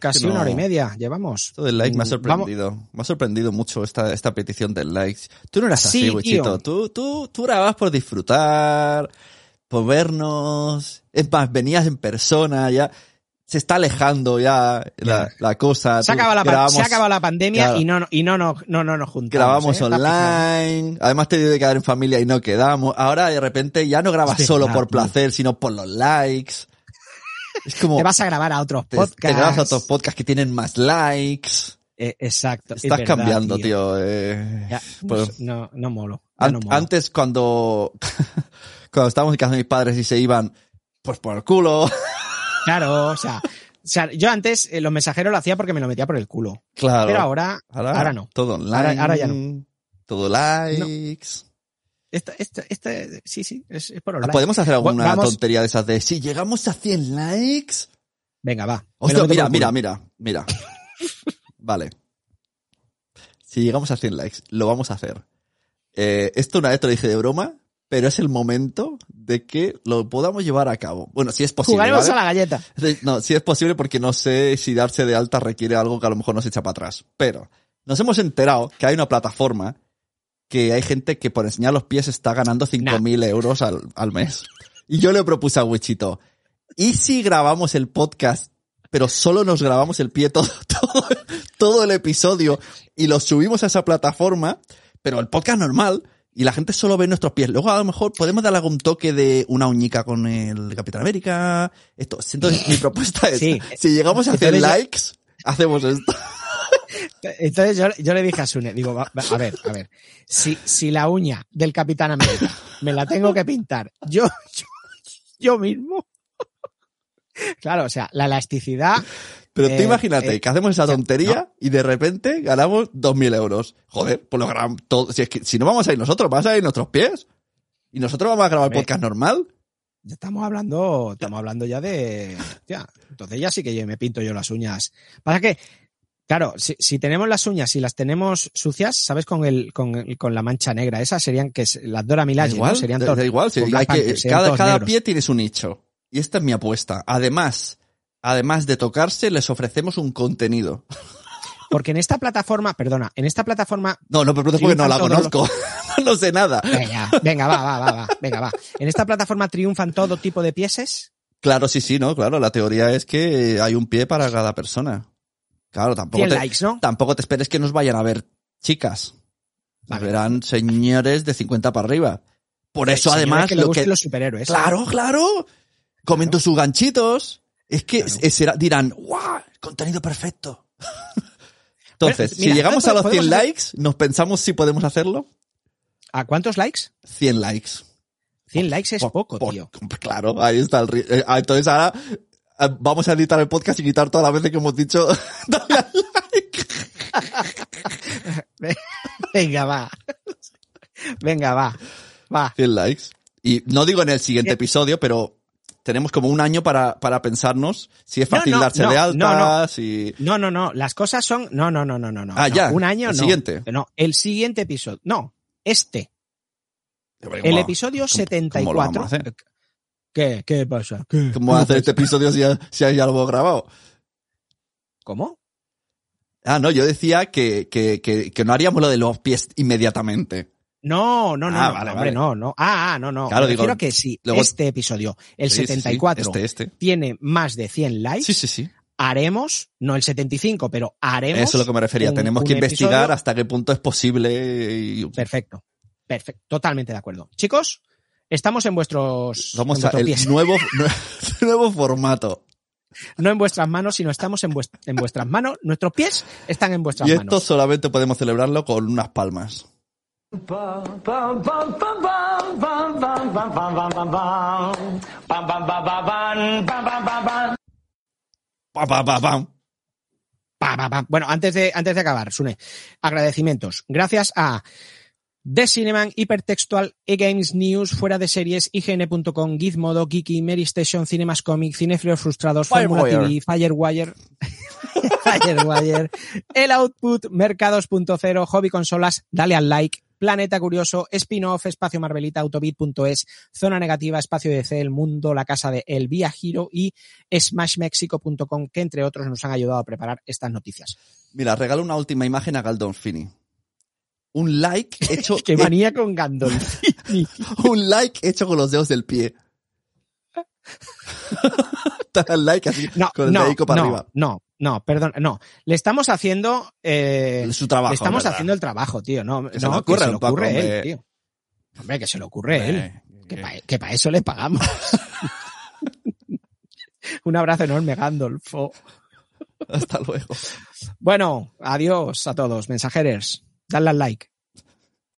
D: casi
C: Que no-
D: una hora y media. Llevamos.
C: Esto del like me ha
D: Mm,
C: sorprendido. Me ha sorprendido mucho esta, esta petición del like. Tú no eras
D: Sí,
C: así, Wichito. Tú, tú, tú grababas por disfrutar, por vernos. Es más, venías en persona, ya. Se está alejando ya la, la cosa.
D: Se acabado la, pan-
C: grabamos-
D: se ha acabado la pandemia
C: Claro.
D: y no, y no, no, no, no nos juntamos.
C: grabamos
D: ¿eh?
C: Online, además te dio de quedar en familia y no quedamos. Ahora de repente ya no grabas
D: Es
C: solo por
D: tío.
C: placer, sino por los likes. Es como
D: Te vas a grabar a otros
C: te,
D: podcasts.
C: te grabas a otros podcasts que tienen más likes.
D: Eh, exacto. es
C: Estás
D: verdad,
C: cambiando, tío. eh.
D: Ya,
C: Pues,
D: no, no molo. ya
C: an-
D: no molo.
C: antes cuando cuando estábamos en casa de mis padres y se iban pues por el culo,
D: Claro, o sea, o sea, yo antes eh, los mensajeros lo hacía porque me lo metía por el culo.
C: claro.
D: Pero ahora, ahora, no.
C: Todo online.
D: Ahora- ahora ya no.
C: Todo likes.
D: Esta, esta, esta, sí, sí, es, es por online.
C: ¿Podemos hacer alguna
D: Vamos-
C: tontería de esas de si llegamos a 100 likes?
D: Venga, va.
C: Hostia, mira, mira, mira, mira. Vale. Si llegamos a 100 likes, lo vamos a hacer. Eh, esto una vez te lo dije de broma, pero es el momento de que lo podamos llevar a cabo. Bueno, si es posible.
D: Jugaremos
C: ¿vale?
D: a la galleta.
C: No, si es posible porque no sé si darse de alta requiere algo que a lo mejor nos echa para atrás. Pero nos hemos enterado que hay una plataforma que hay gente que por enseñar los pies está ganando 5.000 euros al, al mes. Y yo le propuse a Wichito, ¿y si grabamos el podcast, pero solo nos grabamos el pie todo, todo, todo el episodio y lo subimos a esa plataforma, pero el podcast normal, y la gente solo ve nuestros pies. Luego a lo mejor podemos darle algún toque de una uñica con el Capitán América. Esto. Entonces mi propuesta es,
D: Sí.
C: si llegamos a hacer
D: Entonces yo-
C: likes, hacemos esto.
D: Entonces yo, yo le dije a Sune, digo, va- va- a ver, a ver, si, si la uña del Capitán América me la tengo que pintar yo, yo, yo mismo. Claro, o sea, la elasticidad,
C: Pero tú
D: Eh,
C: imagínate
D: eh,
C: que hacemos esa tontería y de repente ganamos 2.000 euros. Joder, pues lo grabamos todo. Si, es que, si no vamos a ir nosotros, vamos a ir nuestros pies. Y nosotros vamos a grabar el podcast normal.
D: ya estamos hablando, estamos hablando ya de, ya, entonces ya sí que yo me pinto yo las uñas. Pasa que, claro, si, si tenemos las uñas y las tenemos sucias, ¿sabes? Con el, con, el- con la mancha negra, esas serían que las Dora Milaje,
C: igual,
D: ¿no? Serían
C: da,
D: todos-
C: da igual. si hay que-
D: Panther,
C: cada cada
D: negros.
C: pie tiene su nicho. Y esta es mi apuesta. Además, además de tocarse, les ofrecemos un contenido.
D: Porque en esta plataforma, perdona, en esta plataforma
C: No, no me preguntes porque no la conozco. no sé nada.
D: Venga, venga, va, va, va, va, venga, va. En esta plataforma triunfan todo tipo de pieses.
C: Claro, sí, sí, no, claro. La teoría es que hay un pie para cada persona. Claro, tampoco
D: 100
C: te,
D: likes, ¿no?
C: tampoco te esperes que nos vayan a ver chicas. Nos
D: Vale.
C: verán señores de 50 para arriba. Por eso, además,
D: que
C: lo que.
D: los superhéroes.
C: Claro, claro. Comento sus ganchitos. Es que
D: Claro.
C: es- será- dirán, ¡guau! Contenido perfecto. Entonces,
D: mira,
C: si llegamos a los
D: podemos
C: 100
D: hacer-
C: likes, ¿nos pensamos si podemos hacerlo?
D: ¿A cuántos likes?
C: 100 likes.
D: 100 likes es
C: Por-
D: poco,
C: por-
D: tío.
C: Claro, ahí está el eh, ah, Entonces ahora eh, vamos a editar el podcast y quitar todas las veces que hemos dicho dale al like.
D: Venga, va. Venga, va. Va.
C: 100 likes. Y no digo en el siguiente
D: Bien.
C: episodio, pero tenemos como un año para, para pensarnos si es
D: No,
C: fácil
D: no,
C: darse
D: no,
C: de alta,
D: no, no.
C: si...
D: No, no, no. Las cosas son. No, no, no, no, no. no.
C: Ah,
D: no.
C: ya,
D: Un año
C: el
D: no.
C: siguiente.
D: No, el siguiente episodio. No, este. El
C: ¿cómo-
D: episodio
C: cómo- ¿Cómo lo vamos a
D: 74.
C: hacer?
D: ¿Qué? ¿Qué pasa? ¿Qué?
C: ¿Cómo hacer este episodio si ya, si ya lo hemos grabado?
D: ¿Cómo?
C: Ah, no, yo decía que, que, que, que no haríamos lo de los pies inmediatamente.
D: No, no, no,
C: Ah,
D: no,
C: vale,
D: hombre,
C: vale.
D: no, no. Ah, ah, no, no.
C: Claro,
D: Me
C: digo,
D: que si
C: luego-
D: este episodio, el
C: Sí, sí, sí,
D: 74,
C: Este, este.
D: tiene más de 100 likes,
C: Sí, sí, sí.
D: haremos, no el 75, pero haremos.
C: Eso es lo que me refería.
D: un-
C: Tenemos
D: un
C: que investigar hasta qué punto es posible. Y...
D: Perfecto. Perfecto. Totalmente de acuerdo. Chicos, estamos en vuestros,
C: Vamos
D: en
C: a el
D: pies.
C: nuevo, nuevo formato.
D: No en vuestras manos, sino estamos en, vuest- en vuestras manos. Nuestros pies están en vuestras
C: Y esto
D: manos.
C: solamente podemos celebrarlo con unas palmas.
D: Bueno, antes de, antes de acabar, Sune, agradecimientos. Gracias a The Cineman, Hipertextual, E-Games News, Fuera de Series, IGN.com, Gizmodo, Geeky, Mary Station, Cinemas Comic, Cinefilos Frustrados, Fórmula
C: Firewire.
D: TV, Firewire, Firewire, El Output, Mercados.0, Hobby Consolas, Dale al Like, Planeta Curioso, Spin-Off, Espacio Marvelita, Autobit.es, Zona Negativa, Espacio DC, El Mundo, La Casa de El Vía Giro y SmashMexico.com, que entre otros nos han ayudado a preparar estas noticias.
C: Mira, regalo una última imagen a Galdolfini. Un like hecho,
D: Qué manía con Gandolfini.
C: un like hecho con los dedos del pie. Dale al like así,
D: No,
C: con el
D: no,
C: dedico para
D: no,
C: arriba.
D: no, no, perdón, no. Le estamos haciendo, eh,
C: Su trabajo.
D: le estamos
C: ¿verdad?
D: haciendo el trabajo, tío. No,
C: Que se
D: no,
C: le ocurra
D: que se le ocurre él, tío. Hombre, que se le ocurre él.
C: Eh,
D: Que
C: que-
D: para eso le pagamos. Un abrazo enorme, Gandolfo.
C: Hasta luego.
D: Bueno, adiós a todos, mensajeros. Dale al like.